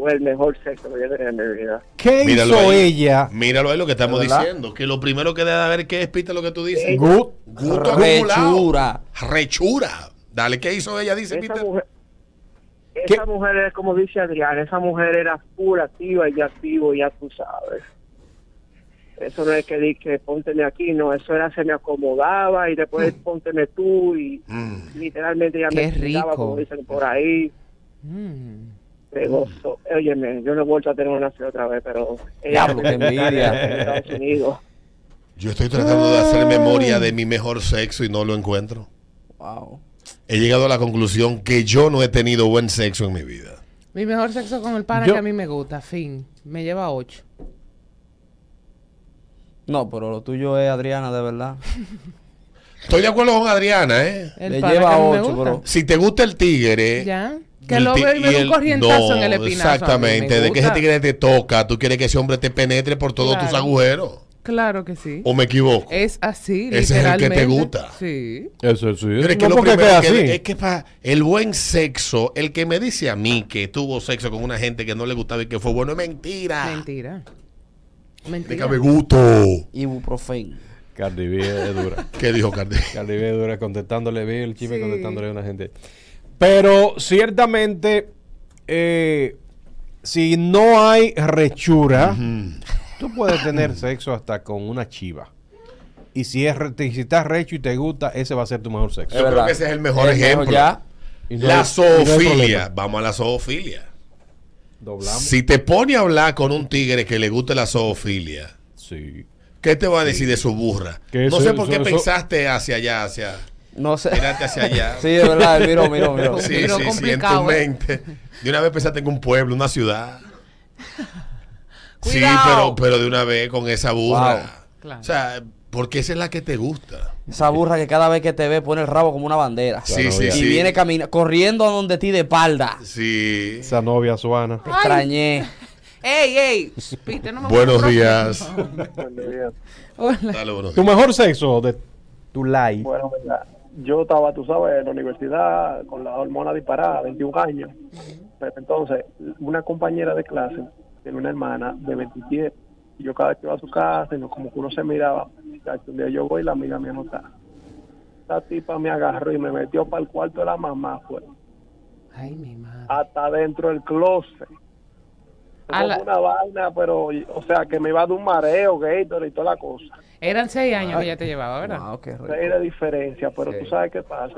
fue el mejor sexo que yo tenía en mi vida. ¿Qué Míralo hizo ahí. ella? Míralo ahí lo que estamos ¿Verdad? diciendo. Que lo primero que debe haber que es, Peter, lo que tú dices. Gut. Gusto acumulado. Rechura. Rechura. Dale, ¿qué hizo ella? Dice Esa Peter. mujer, esa mujer es como dice Adrián, esa mujer era full activa y activo, ya tú sabes. Eso no es que di que pónteme aquí, no, eso era se me acomodaba y después pónteme tú y Mm. literalmente ya Qué me rico. como dicen por ahí. Mm. De gozo. Óyeme, yo no he vuelto a tener una así otra vez, pero Diablo, qué envidia. en Estados Unidos. Yo estoy tratando de hacer memoria de mi mejor sexo y no lo encuentro. Wow. He llegado a la conclusión que yo no he tenido buen sexo en mi vida. Mi mejor sexo con el pana Yo- que a mí me gusta, fin. Me lleva a ocho. No, pero lo tuyo es Adriana, de verdad. Estoy de acuerdo con Adriana, ¿eh? El Le lleva a ocho, gusta. bro. Si te gusta el tigre. Ya. Que el lo ti- ve y me da un el- corrientazo no, en el espinazo. me Exactamente. De que ese tigre te toca, tú quieres que ese hombre te penetre por todos tus agujeros. Claro que sí. ¿O me equivoco? Es así, Ese es el que te gusta. Sí. Eso sí. Pero es que no lo primero que- así. es que pa- el buen sexo, el que me dice a mí que tuvo sexo con una gente que no le gustaba y que fue bueno, es mentira. Mentira. Mentira. Déjame gusto. Ibuprofen. Cardi B es dura. ¿Qué dijo Cardi? Cardi B es dura contestándole bien el chisme, Sí. contestándole a una gente. Pero ciertamente eh, si no hay rechura, tú puedes tener sexo hasta con una chiva. Y si, es, si estás recho y te gusta, ese va a ser tu mejor sexo. Yo creo que ese es el mejor Es mejor ejemplo. ya. Y no la hay- no zoofilia. Vamos a la zoofilia. Doblamos. Si te pone a hablar con un tigre que le guste la zoofilia, Sí. ¿qué te va a decir de su burra? No sé por qué eso- pensaste hacia allá, hacia... No sé. Mírate hacia allá. Sí, es verdad, miró, miró, miró. Sí, sí, sí, en tu ¿eh? mente. De una vez pensaste en un pueblo, una ciudad. Sí, pero, pero de una vez con esa burra. Wow. Claro. O sea, porque esa es la que te gusta. Esa burra que cada vez que te ve pone el rabo como una bandera. Sí, sí, y sí. viene camina corriendo a donde ti de espalda. Sí. Esa novia suana. Te extrañé. ¡Ey, ey! Peter, no me Buenos días. Hola. Dale, buenos Tu días. mejor sexo de tu life. Bueno, mira, yo estaba, tú sabes, en la universidad con la hormona disparada, 21 años. Pero entonces, una compañera de clase tiene una hermana de 27. Y yo cada vez que iba a su casa, y como que uno se miraba, un día yo voy y la amiga mía no está. Esta tipa me agarró y me metió para el cuarto de la mamá, fue. Ay, mi madre. Hasta dentro del closet. La- Como una vaina, pero, o sea, que me iba de un mareo, Gator y toda la cosa. Eran seis años que ella te llevaba, ¿verdad? Wow, qué rico. seis de diferencia, pero Sí. tú sabes qué pasa,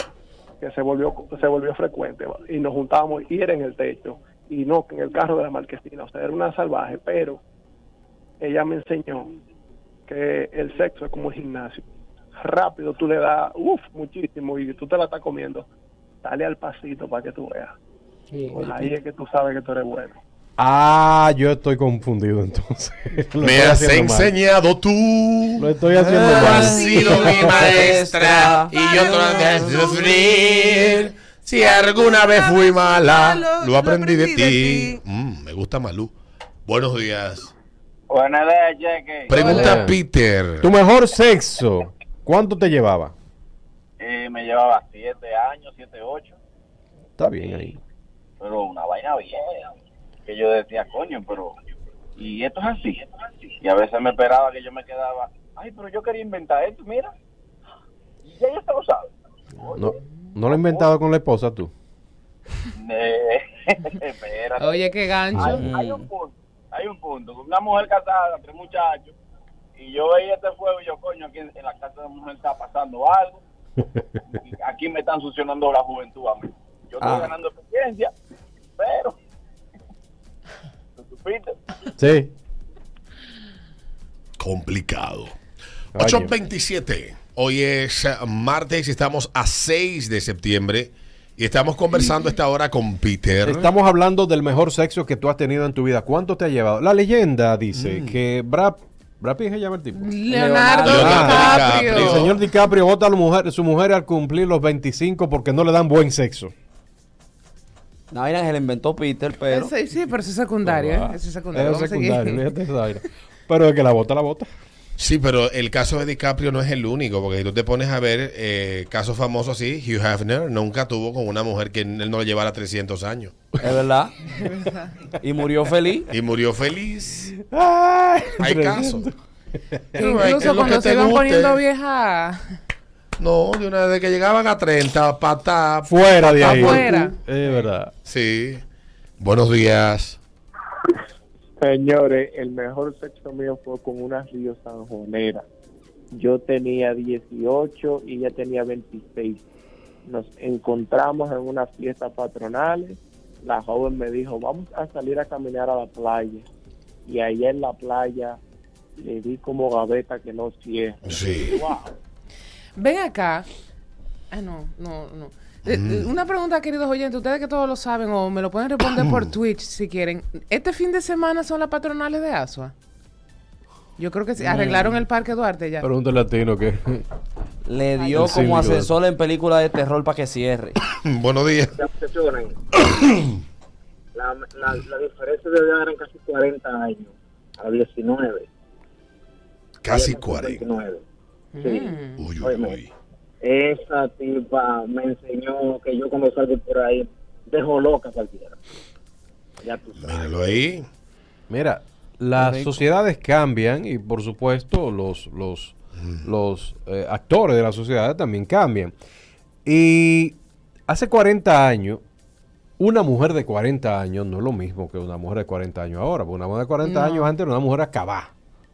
que se volvió se volvió frecuente y nos juntábamos y era en el techo y no en el carro de la marquesina, o sea, era una salvaje, pero ella me enseñó que el sexo es como el gimnasio. Rápido tú le das, uff, muchísimo y tú te la estás comiendo. Dale al pasito para que tú veas. Pues ahí es que tú sabes que tú eres bueno. Ah, yo estoy confundido entonces. Lo Me has haciendo mal. enseñado tú. Lo estoy haciendo Tú mal. has sido mi maestra y yo de sufrir. Si alguna vez fui mala, lo aprendí de ti. Mm, me gusta Malú. Buenos días. Buenas días, Cheque. Pregunta Hola. Peter. Tu mejor sexo, ¿cuánto te llevaba? Eh, me llevaba 7 años, 7, 8. Está bien ahí. Pero una vaina bien. Que yo decía, coño, pero. Y esto es así. Y a veces me esperaba que yo me quedaba. Ay, pero yo quería inventar esto, mira. Y ya ella se lo sabe. No, no lo he inventado con la esposa tú. Espérate. Oye, qué gancho. Hay, hay un punto, hay un punto. Una mujer casada, tres muchachos, y yo veía este fuego y yo, coño, aquí en, en la casa de la mujer está pasando algo. Y aquí me están succionando la juventud a mí. Yo estoy Ah. ganando experiencia, pero... Sí. Complicado. Oye. 827. Hoy es eh, martes y estamos a 6 de septiembre. Y estamos conversando esta hora con Peter. Estamos hablando del mejor sexo que tú has tenido en tu vida. ¿Cuánto te ha llevado? La leyenda dice que Brad, Brad Pitt se llama el tipo. Leonardo, Leonardo DiCaprio. DiCaprio. El señor DiCaprio vota a la mujer, su mujer al cumplir los 25 porque no le dan buen sexo. La vaina que se la inventó Peter, pero. Ese- sí, pero eso es secundario, ¿eh? Eso es secundario. Es secundario, fíjate. Pero el que la vota, la vota. Sí, pero el caso de DiCaprio no es el único, porque si tú te pones a ver eh, casos famosos así, Hugh Hefner nunca tuvo con una mujer que él no le llevara 300 años. Es verdad. y murió feliz. Y murió feliz. Ay, Hay casos. Incluso cuando se te iban poniendo vieja No, de una vez que llegaban a 30, patá. Fuera de ahí. Afuera. Es verdad. Sí. Buenos días. Señores, el mejor sexo mío fue con una río sanjonera. Yo tenía 18 y ella tenía 26. Nos encontramos en una fiesta patronal. La joven me dijo, vamos a salir a caminar a la playa. Y allá en la playa le di como gaveta que no cierra. Sí. Wow. Ven acá. Ah, no, no, no. Eh, eh, Una pregunta, queridos oyentes, ustedes que todos lo saben o me lo pueden responder por Twitch si quieren. ¿Este fin de semana son las patronales de Asua? Yo creo que sí. Arreglaron el Parque Duarte ya. Pregúntale a Tino que. Le dio como ascensor en película de terror para que cierre. Buenos días. La, la, la diferencia de edad eran casi 40 años a 19. Casi Ella tenía 40. 29. Sí. Mm. Uy, uy, uy. Esa tipa me enseñó que yo cuando salgo por ahí dejo loca cualquiera. Ya tú sabes. Míralo ahí. Mira, las sociedades cambian y por supuesto los, los, los eh, actores de las sociedades también cambian. Y hace 40 años, una mujer de 40 años no es lo mismo que una mujer de 40 años ahora. Porque una mujer de 40 No. años antes era una mujer acabada,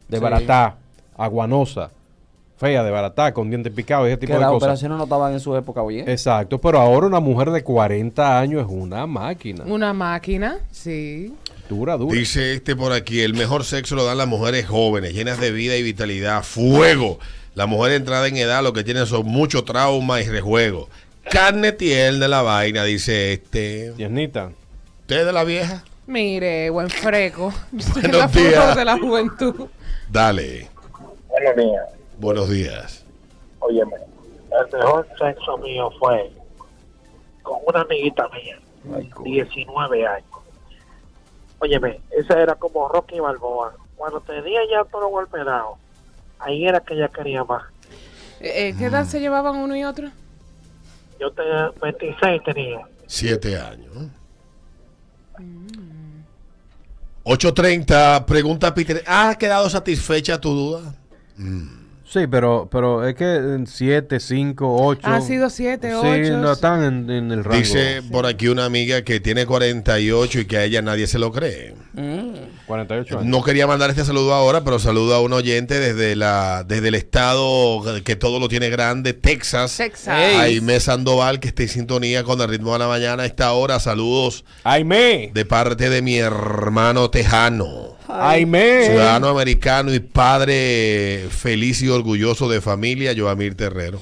de Sí. baratá, aguanosa, fea, de baratá, con dientes picados y ese tipo Que de las cosas. operaciones no estaban en su época bien. Exacto, pero ahora una mujer de 40 años es una máquina. Una máquina, sí. Dura, dura. Dice este por aquí, el mejor sexo lo dan las mujeres jóvenes, llenas de vida y vitalidad, fuego. La mujer entrada en edad lo que tienen son mucho trauma y rejuego. Carne tierna de la vaina, dice este. Tiernita. ¿Usted es de la vieja? Mire, buen freco. Buenos la flor días. de la juventud. Dale. Buenos días. Buenos días. Óyeme, el mejor sexo mío fue con una amiguita mía, 19 años. Óyeme, esa era como Rocky Balboa. Cuando tenía ya todo golpeado, ahí era que ella quería más. Eh, eh, ¿Qué edad se llevaban uno y otro? Yo tenía 26 tenía. Siete años. 8.30, pregunta Peter. ¿Ha quedado satisfecha tu duda? Sí, pero, pero es que en 7, 5, 8. Ha sido siete, Sí, ocho. no están en, en el rango. Dice por aquí una amiga que tiene 48 y que a ella nadie se lo cree. 48 años. No quería mandar este saludo ahora, pero saludo a un oyente desde la desde el estado que todo lo tiene grande, Texas. Texas. Aime Sandoval, que está en sintonía con el ritmo de la mañana a esta hora. Saludos Aime. de parte de mi hermano tejano. Aime. Ciudadano americano y padre feliz y orgulloso de familia, Joamir Terrero.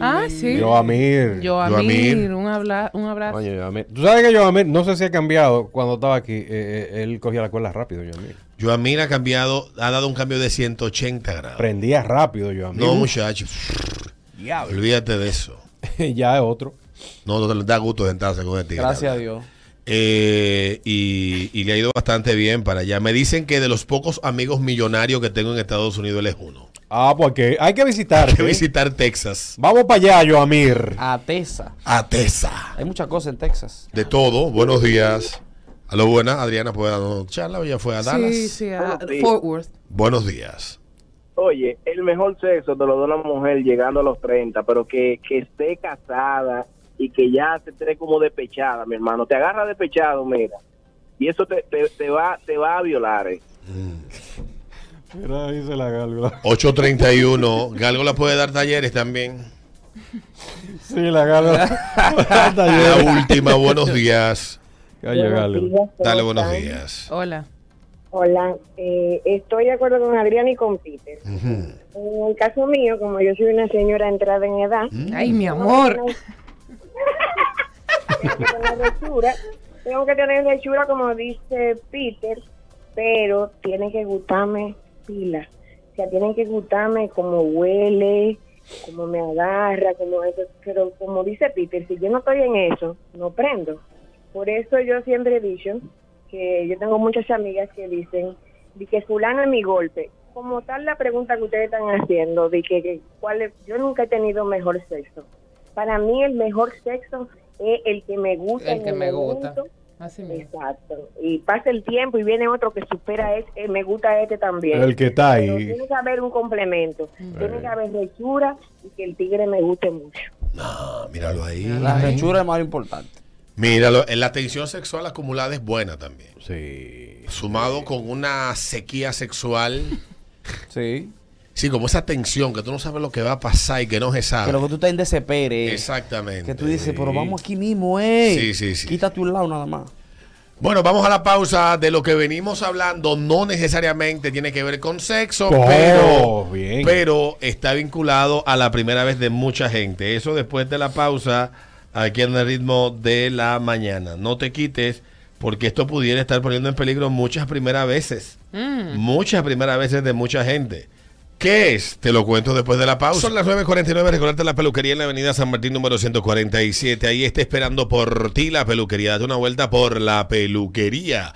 Ah, sí. Joamir. Joamir, un, habla, un abrazo. Oye, Joamir. Tú sabes que Joamir, no sé si ha cambiado cuando estaba aquí. eh, eh, él cogía la cuerda rápido, Joamir. Joamir ha cambiado, ha dado un cambio de 180 grados. Prendía rápido, Joamir. No, muchacho. Olvídate de eso. ya es otro. No, no te da gusto sentarse con el tigre. Gracias a Dios. Eh, y, y le ha ido bastante bien para allá. Me dicen que de los pocos amigos millonarios que tengo en Estados Unidos, él es uno. Ah, porque hay que visitar. Hay que visitar Texas. Vamos para allá, Joamir. A Tesa. A Tesa. Hay muchas cosas en Texas. De todo. Buenos días. A lo buena, Adriana puede darnos charla o ya fue a Dallas. Sí, sí, a Buenos días. Fort Worth. Buenos días. Oye, el mejor sexo te lo da una mujer llegando a los 30, pero que, que esté casada y que ya se esté como despechada, mi hermano. Te agarra despechado, mira. Y eso te, te, te va te va a violar. eh. Mira, dice la gálgula. 831. Gálgola puede dar talleres también. Sí, la gálgula. La última, buenos días. Gálgula. Dale, buenos días. Hola. Hola, eh, estoy de acuerdo con Adrián y con Peter. En el caso mío, como yo soy una señora entrada en edad, Ay, mi amor. tengo que tener lechura, tengo que tener lechura como dice Peter, pero tiene que gustarme pila. O sea, tienen que gustarme como huele, como me agarra, como eso. Pero como dice Peter, si yo no estoy en eso, no prendo. Por eso yo siempre he dicho que yo tengo muchas amigas que dicen de que fulano es mi golpe. Como tal la pregunta que ustedes están haciendo, de que, que cuál es- yo nunca he tenido mejor sexo. Para mí el mejor sexo es el que me gusta. El que me gusta. momento. Así mismo. Exacto. Y pasa el tiempo y viene otro que supera este, me gusta este también. El que está Pero ahí. tiene que haber un complemento. Tiene que haber rechura y que el tigre me guste mucho. Ah, míralo ahí. La rechura es más importante. Míralo, la tensión sexual acumulada es buena también. Sí. Sumado con una sequía sexual. Sí. Sí, como esa tensión que tú no sabes lo que va a pasar y que no se sabe. Que lo que tú estás en desespere. Exactamente. Que tú dices, pero vamos aquí mismo, eh. Sí, sí, sí. Quítate un lado nada más. Bueno, vamos a la pausa de lo que venimos hablando. No necesariamente tiene que ver con sexo, Oh, pero, bien. pero está vinculado a la primera vez de mucha gente. Eso después de la pausa, aquí en el ritmo de la mañana. No te quites, porque esto pudiera estar poniendo en peligro muchas primeras veces. Mm. Muchas primeras veces de mucha gente. ¿Qué es? Te lo cuento después de la pausa. Son las 9.49. Recordarte la peluquería en la avenida San Martín número 147. Ahí está esperando por ti la peluquería. Date una vuelta por la peluquería.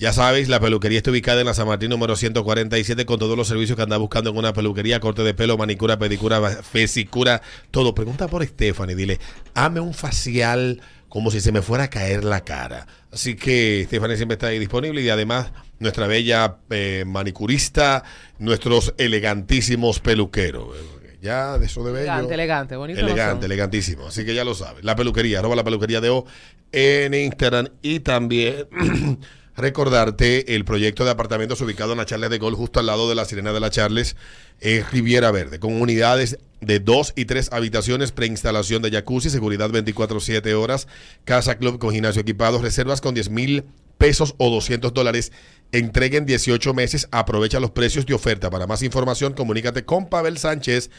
Ya sabéis, la peluquería está ubicada en la San Martín número 147 con todos los servicios que andas buscando en una peluquería, corte de pelo, manicura, pedicura, fesicura, todo. Pregunta por Stephanie, dile, hame un facial como si se me fuera a caer la cara. Así que Stephanie siempre está ahí disponible y además nuestra bella eh, manicurista, nuestros elegantísimos peluqueros. Ya de eso de bello. Elegante, elegante, bonito. Elegante, elegantísimo. Así que ya lo sabes. La peluquería, arroba la peluquería de O en Instagram. Y también recordarte el proyecto de apartamentos ubicado en la Charles de Gol, justo al lado de la Sirena de la Charles, en Riviera Verde, con unidades de dos y tres habitaciones, preinstalación de jacuzzi, seguridad 24-7 horas, casa club con gimnasio equipado, reservas con 10 mil pesos o 200 dólares. Entrega en 18 meses. Aprovecha los precios de oferta. Para más información, comunícate con Pavel Sánchez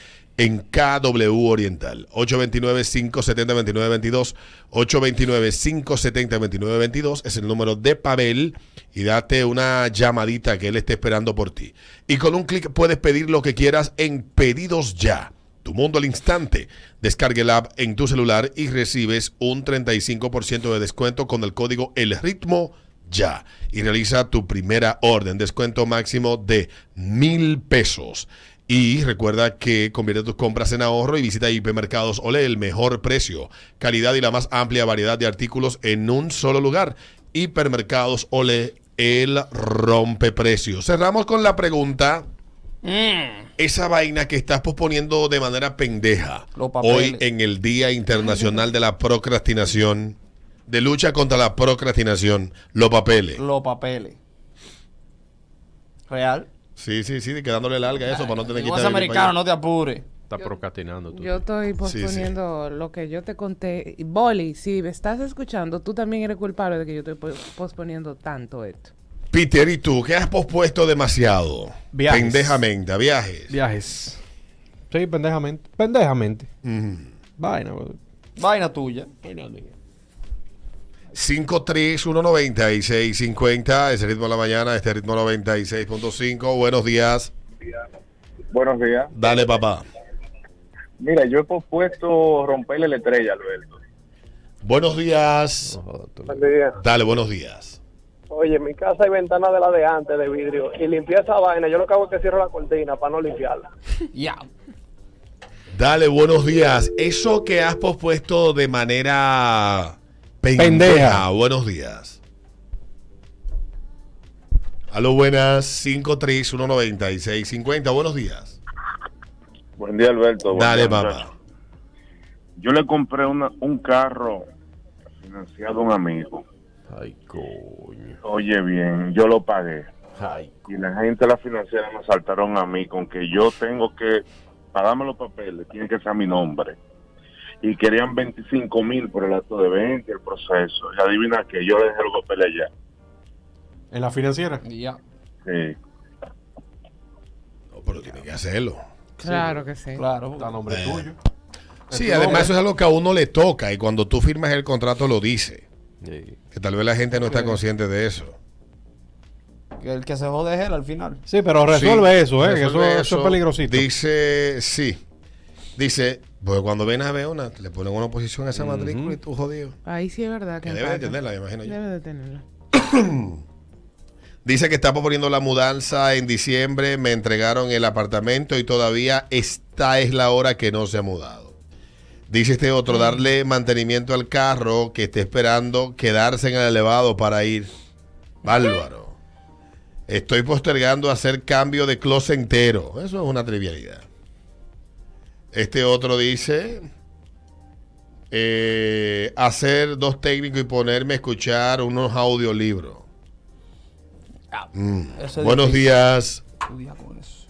en KW Oriental. 829-570-2922. 829-570-2922 es el número de Pavel. Y date una llamadita que él esté esperando por ti. Y con un clic puedes pedir lo que quieras en Pedidos Ya. Tu mundo al instante. Descargue la app en tu celular y recibes un 35% de descuento con el código El Ritmo Ya. Y realiza tu primera orden. Descuento máximo de mil pesos. Y recuerda que convierte tus compras en ahorro y visita Hipermercados Ole, el mejor precio, calidad y la más amplia variedad de artículos en un solo lugar. Hipermercados Ole, el rompeprecios. Cerramos con la pregunta. Esa vaina que estás posponiendo de manera pendeja hoy en el Día Internacional de la Procrastinación, de lucha contra la procrastinación, los papeles. Los papeles. Real. Sí, sí, sí, quedándole larga eso para no tener que el americano, no te apures. Está procrastinando tú. Yo estoy posponiendo lo que yo te conté. Boli, si me estás escuchando, tú también eres culpable de que yo estoy po- posponiendo tanto esto. Peter, ¿y tú qué has pospuesto demasiado? Viajes. Pendejamente, a viajes. Viajes. Sí, pendejamente. Pendejamente. Ujú. Vaina. pues. Vaina tuya. 5319650, ese ritmo de la mañana, este ritmo 96.5. Buenos días. Buenos días. Dale, papá. Mira, yo he pospuesto romperle la estrella, Alberto. Buenos días. Dale, buenos días. Oye, en mi casa hay ventanas de la de antes de vidrio y limpié esa vaina. Yo lo que hago es que cierro la cortina para no limpiarla. Ya. Dale, buenos días. Eso que has pospuesto de manera pendeja. Pendeja. Buenos días. Aló, buenas. 5319650. Buenos días. Buen día, Alberto. Buen Dale, día, papá. Yo le compré una, un carro financiado a un amigo. Ay, coño. Oye, bien, yo lo pagué. Ay, Y la gente de la financiera me saltaron a mí con que yo tengo que pagarme los papeles, tiene que ser mi nombre. Y querían 25 mil por el acto de venta y el proceso. Y adivina que yo le dejé los papeles allá. ¿En la financiera? Ya. Sí. No, pero tiene que hacerlo. Claro que sí. Claro. Está a nombre Eh. tuyo. Sí, además eso es algo que a uno le toca y cuando tú firmas el contrato lo dice. Sí. Que tal vez la gente no está consciente de eso. Que el que se jode es él al final. Sí, pero resuelve Sí, eso, ¿eh? que resuelve eso, eso es peligrosito. Dice, sí. Dice, pues cuando vienes a ver una, le ponen una oposición a esa matrícula y tú jodido. Ahí sí es verdad que, Que debe de tenerla, me imagino yo. Debe de tenerla. Dice que está proponiendo la mudanza en diciembre, me entregaron el apartamento y todavía esta es la hora que no se ha mudado. Dice este otro, darle mantenimiento al carro que esté esperando quedarse en el elevado para ir. Bárbaro. Estoy postergando hacer cambio de closet entero. Eso es una trivialidad. Este otro dice eh, hacer dos técnicos y ponerme a escuchar unos audiolibros. Mm. Eso es Buenos difícil. días. Eso.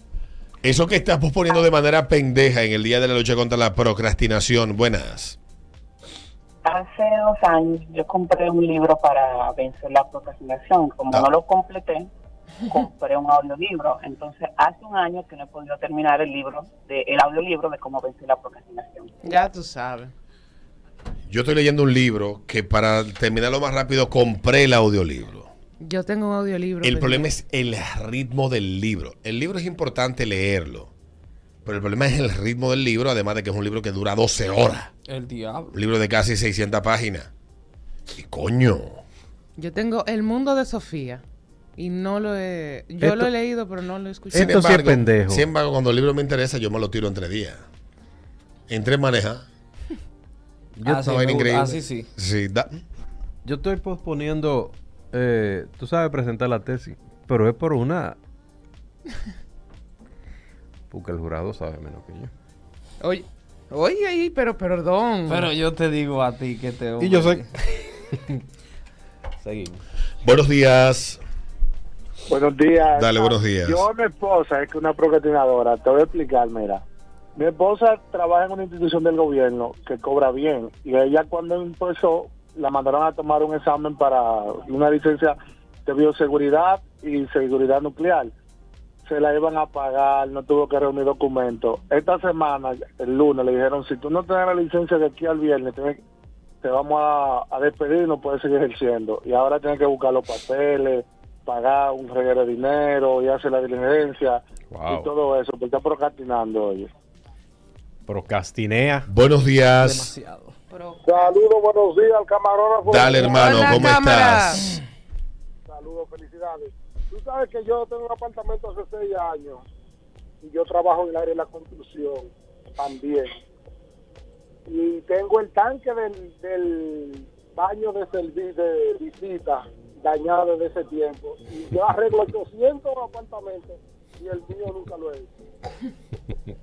Eso que estás posponiendo de manera pendeja en el día de la lucha contra la procrastinación. Buenas. Hace dos años yo compré un libro para vencer la procrastinación. Como no lo completé, compré un audiolibro. Entonces, hace un año que no he podido terminar el libro, de, el audiolibro de cómo vencer la procrastinación. Ya tú sabes. Yo estoy leyendo un libro que para terminarlo más rápido compré el audiolibro. Yo tengo un audiolibro. El problema es el ritmo del libro. El libro es importante leerlo. Pero el problema es el ritmo del libro, además de que es un libro que dura 12 horas. El diablo. Un libro de casi 600 páginas. Y coño. Yo tengo El Mundo de Sofía. Y no lo he. Yo Esto- lo he leído, pero no lo he escuchado. Esto sí es pendejo. Sin embargo, cuando el libro me interesa, yo me lo tiro entre días. Entre maneja. Yo, Así, Una vaina me gusta. increíble. Así sí. Sí, da- yo estoy posponiendo, eh, tú sabes, presentar la tesis, pero es por una... Porque el jurado sabe menos que yo. Oye, oye ahí, pero perdón. Pero yo te digo a ti que te Y yo sé. Seguimos. Buenos días. Buenos días. Dale, buenos días. Yo, mi esposa, es que una procrastinadora. Te voy a explicar, mira. Mi esposa trabaja en una institución del gobierno que cobra bien. Y ella, cuando empezó, la mandaron a tomar un examen para una licencia de bioseguridad y seguridad nuclear. Se la iban a pagar, no tuvo que reunir documentos. Esta semana, el lunes, le dijeron: si tú no tienes la licencia de aquí al viernes, tienes- te vamos a, a despedir y no puedes seguir ejerciendo. Y ahora tienes que buscar los papeles, pagar un reguero de dinero y hacer la diligencia Wow. y todo eso, porque está procrastinando hoy. Procrastinea. Buenos días. Saludos, buenos días al camarógrafo. Dale, hermano, Hola, ¿cómo cámara. estás? Saludos, felicidades. Tú sabes que yo tengo un apartamento hace seis años y yo trabajo en el área de la construcción también. Y tengo el tanque del, del baño de, de visita dañado desde ese tiempo. Y yo arreglo 800 apartamentos y el mío nunca lo he hecho.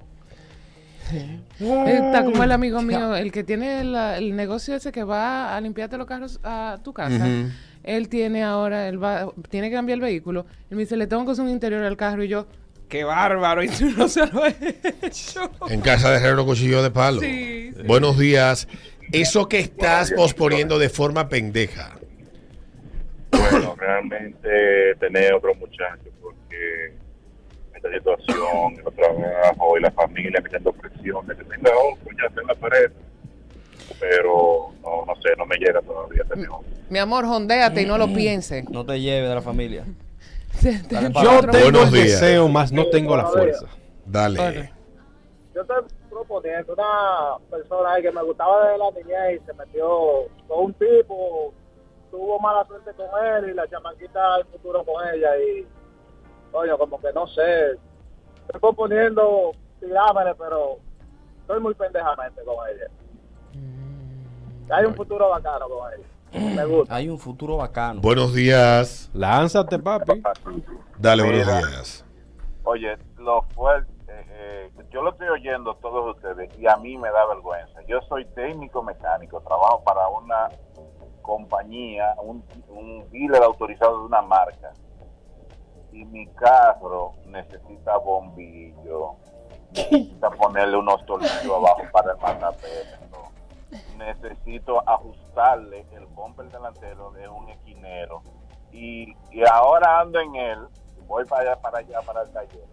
Está como el amigo mío, el que tiene la- el negocio ese que va a limpiarte los carros a tu casa. Él tiene ahora, él va, tiene que cambiar el vehículo. Él me dice, le tengo que hacer un interior al carro. Y yo, qué bárbaro, y tú no se lo he hecho. En casa de Herrero Cuchillo de Palo. Sí, sí. Buenos días. Eso que estás posponiendo de forma pendeja. Realmente tener otro muchacho porque esta situación, el trabajo y la familia metiendo presión de que tenga otro ya en la pared. Pero no, no sé, no me llega todavía tener otro. Mi amor, jondéate y no lo piense. No te lleves de la familia. Yo tengo el deseo, más no tengo la fuerza. Dale. Yo estoy proponiendo una persona que me gustaba de la niñez y se metió con un tipo, tuvo mala suerte con él y la chamaquita el futuro con ella y, oye, como que no sé, estoy proponiendo tirámele, pero estoy muy pendejamente con ella. Hay un futuro bacano con ella. Me gusta. Hay un futuro bacano. Buenos días. Lánzate, papi. Dale, buenos días. Oye, lo fuerte, eh, yo lo estoy oyendo todos ustedes y a mí me da vergüenza. Yo soy técnico mecánico, trabajo para una compañía, un, un dealer autorizado de una marca. Y mi carro necesita bombillo, necesita ponerle unos tornillos abajo para el matapeso. Necesito ajustarle el bumper delantero de un esquinero. Y, y ahora ando en él, voy para allá, para allá, para el taller.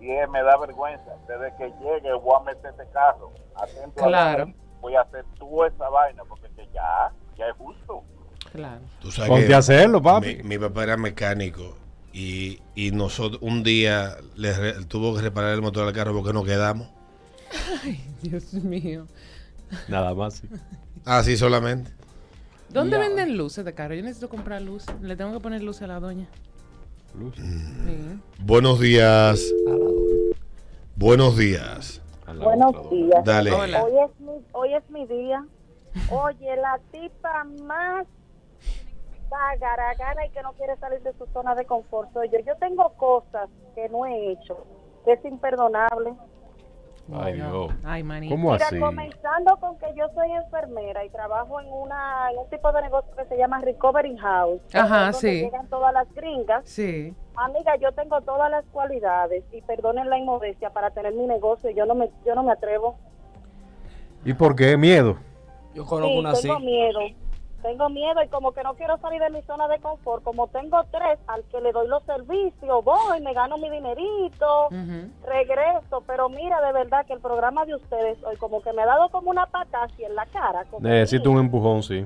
Y me da vergüenza. Desde que llegue voy a meter este carro. Atento Claro. voy a hacer toda esa vaina porque que ya, ya es justo. Claro. Tú sabes Ponte que a hacerlo, papi. Mi, mi papá era mecánico y, y nosotros un día le re- tuvo que reparar el motor al carro porque no quedamos. Ay, Dios mío. Nada más. sí. Así solamente. ¿Dónde Ya. venden luces de carro? Yo necesito comprar luces. Le tengo que poner luces a la doña. Sí. Buenos días. Buenos días. Buenos días. Dale. Hola. Hoy es, mi, hoy es mi día. Oye, la tipa más bagaragana y que no quiere salir de su zona de confort soy yo. Yo tengo cosas que no he hecho, que es imperdonable. Ay, Dios. Ay, maní. ¿Cómo Mira, así? comenzando con que yo soy enfermera y trabajo en una en un tipo de negocio que se llama Recovery House. Ajá, donde sí. Llegan todas las gringas. Sí. Amiga, yo tengo todas las cualidades y perdonen la inmodestia para tener mi negocio. Yo no me yo no me atrevo. ¿Y por qué? Miedo. Yo conozco Sí, una así. tengo miedo. Tengo miedo y como que no quiero salir de mi zona de confort. Como tengo tres al que le doy los servicios, voy, me gano mi dinerito, regreso. Pero mira, de verdad que el programa de ustedes hoy como que me ha dado como una pata así en la cara. como Necesito un empujón, sí.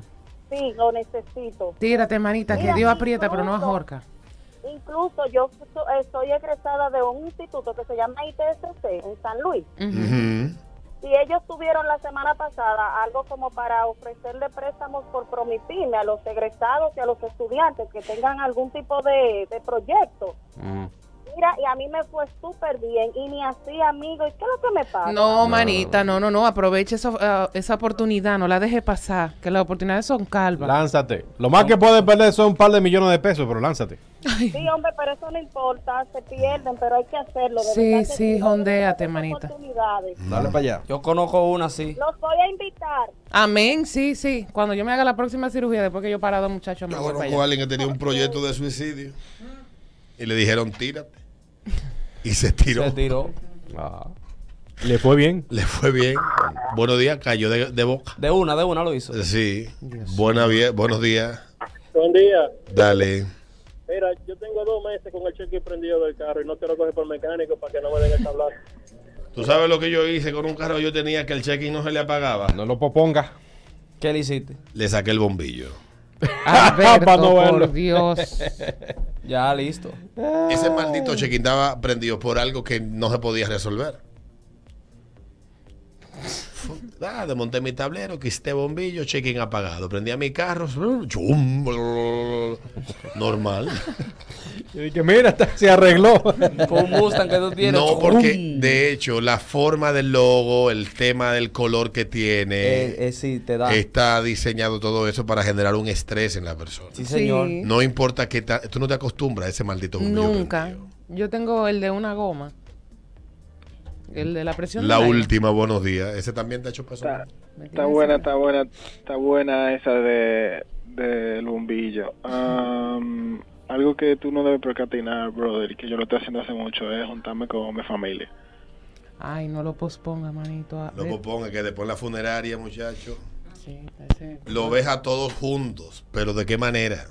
Sí, lo necesito. Tírate, manita, que Dios aprieta, pero no ahorca. Incluso yo so- soy egresada de un instituto que se llama ITSC en San Luis. Y ellos tuvieron la semana pasada algo como para ofrecerle préstamos por Promipyme a los egresados y a los estudiantes que tengan algún tipo de, de proyecto. Mira, y a mí me fue súper bien y ni así, amigo. ¿Y qué es lo que me pasa? No, manita, no, no, no. Aproveche esa, eh, esa oportunidad, no la deje pasar, que las oportunidades son calvas. Lánzate. Lo más que puedes perder son un par de millones de pesos, pero lánzate. Sí, hombre, pero eso no importa, se pierden, pero hay que hacerlo. de Sí, verdad sí, sí, jondéate, manita. Dale para allá. Yo conozco una así. Los voy a invitar. Amén, sí, sí. Cuando yo me haga la próxima cirugía, después que yo parado, muchachos, me Yo voy para conozco a allá. alguien que tenía un proyecto de suicidio y le dijeron tírate. Y se tiró. Se tiró. Ah. Le fue bien. Le fue bien. Buenos días, cayó de, de boca. De una, de una lo hizo. Sí. Buena, buenos días. Buen día. Dale. Mira, yo tengo dos meses con el cheque prendido del carro y no quiero coger por mecánico para que no me den el tablazo. ¿Tú sabes lo que yo hice con un carro? Yo tenía que el check-in no se le apagaba. No lo poponga. ¿Qué le hiciste? Le saqué el bombillo. Alberto, Pa' no verlo. por Dios. Ya, listo. Ese maldito check-in estaba prendido por algo que no se podía resolver. Ah, desmonté mi tablero, quité bombillo, check-in apagado. Prendí a mi carro, normal. Yo dije, mira, está- se arregló. Con un Mustang que tú tienes. No, porque de hecho la forma del logo, el tema del color que tiene, Eh, eh, sí, te da. está diseñado todo eso para generar un estrés en la persona. Sí, señor. Sí. No importa que ta- tú no te acostumbras a ese maldito bombillo. Nunca. Yo tengo el de una goma. El de la presión. La aire. última, buenos días. Ese también te ha hecho peso. Está, está buena, está buena, está buena esa de del bombillo. Am, algo que tú no debes procrastinar, brother, y que yo lo estoy haciendo hace mucho, es juntarme con mi familia. Ay, no lo posponga, manito. A No ver. proponga que después en la funeraria, muchacho, Sí, ese- lo ves a todos juntos. Pero ¿de qué manera?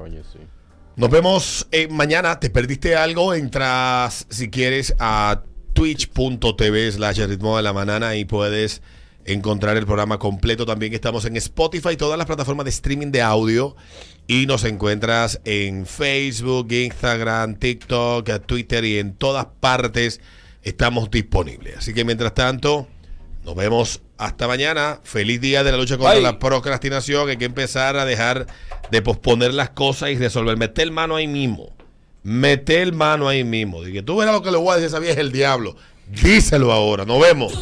Oye, sí. Nos vemos eh, mañana. ¿Te perdiste algo? Entras, si quieres, a twitch.tv slash ritmo de la mañana y puedes encontrar el programa completo. También estamos en Spotify, todas las plataformas de streaming de audio. Y nos encuentras en Facebook, Instagram, TikTok, Twitter y en todas partes estamos disponibles. Así que mientras tanto, nos vemos hasta mañana. Feliz día de la lucha contra Bye. la procrastinación. Hay que empezar a dejar de posponer las cosas y resolver. Mete el mano ahí mismo. Mete el mano ahí mismo. Dije, tú verás lo que le voy a decir esa vieja el diablo. Díselo ahora. Nos vemos.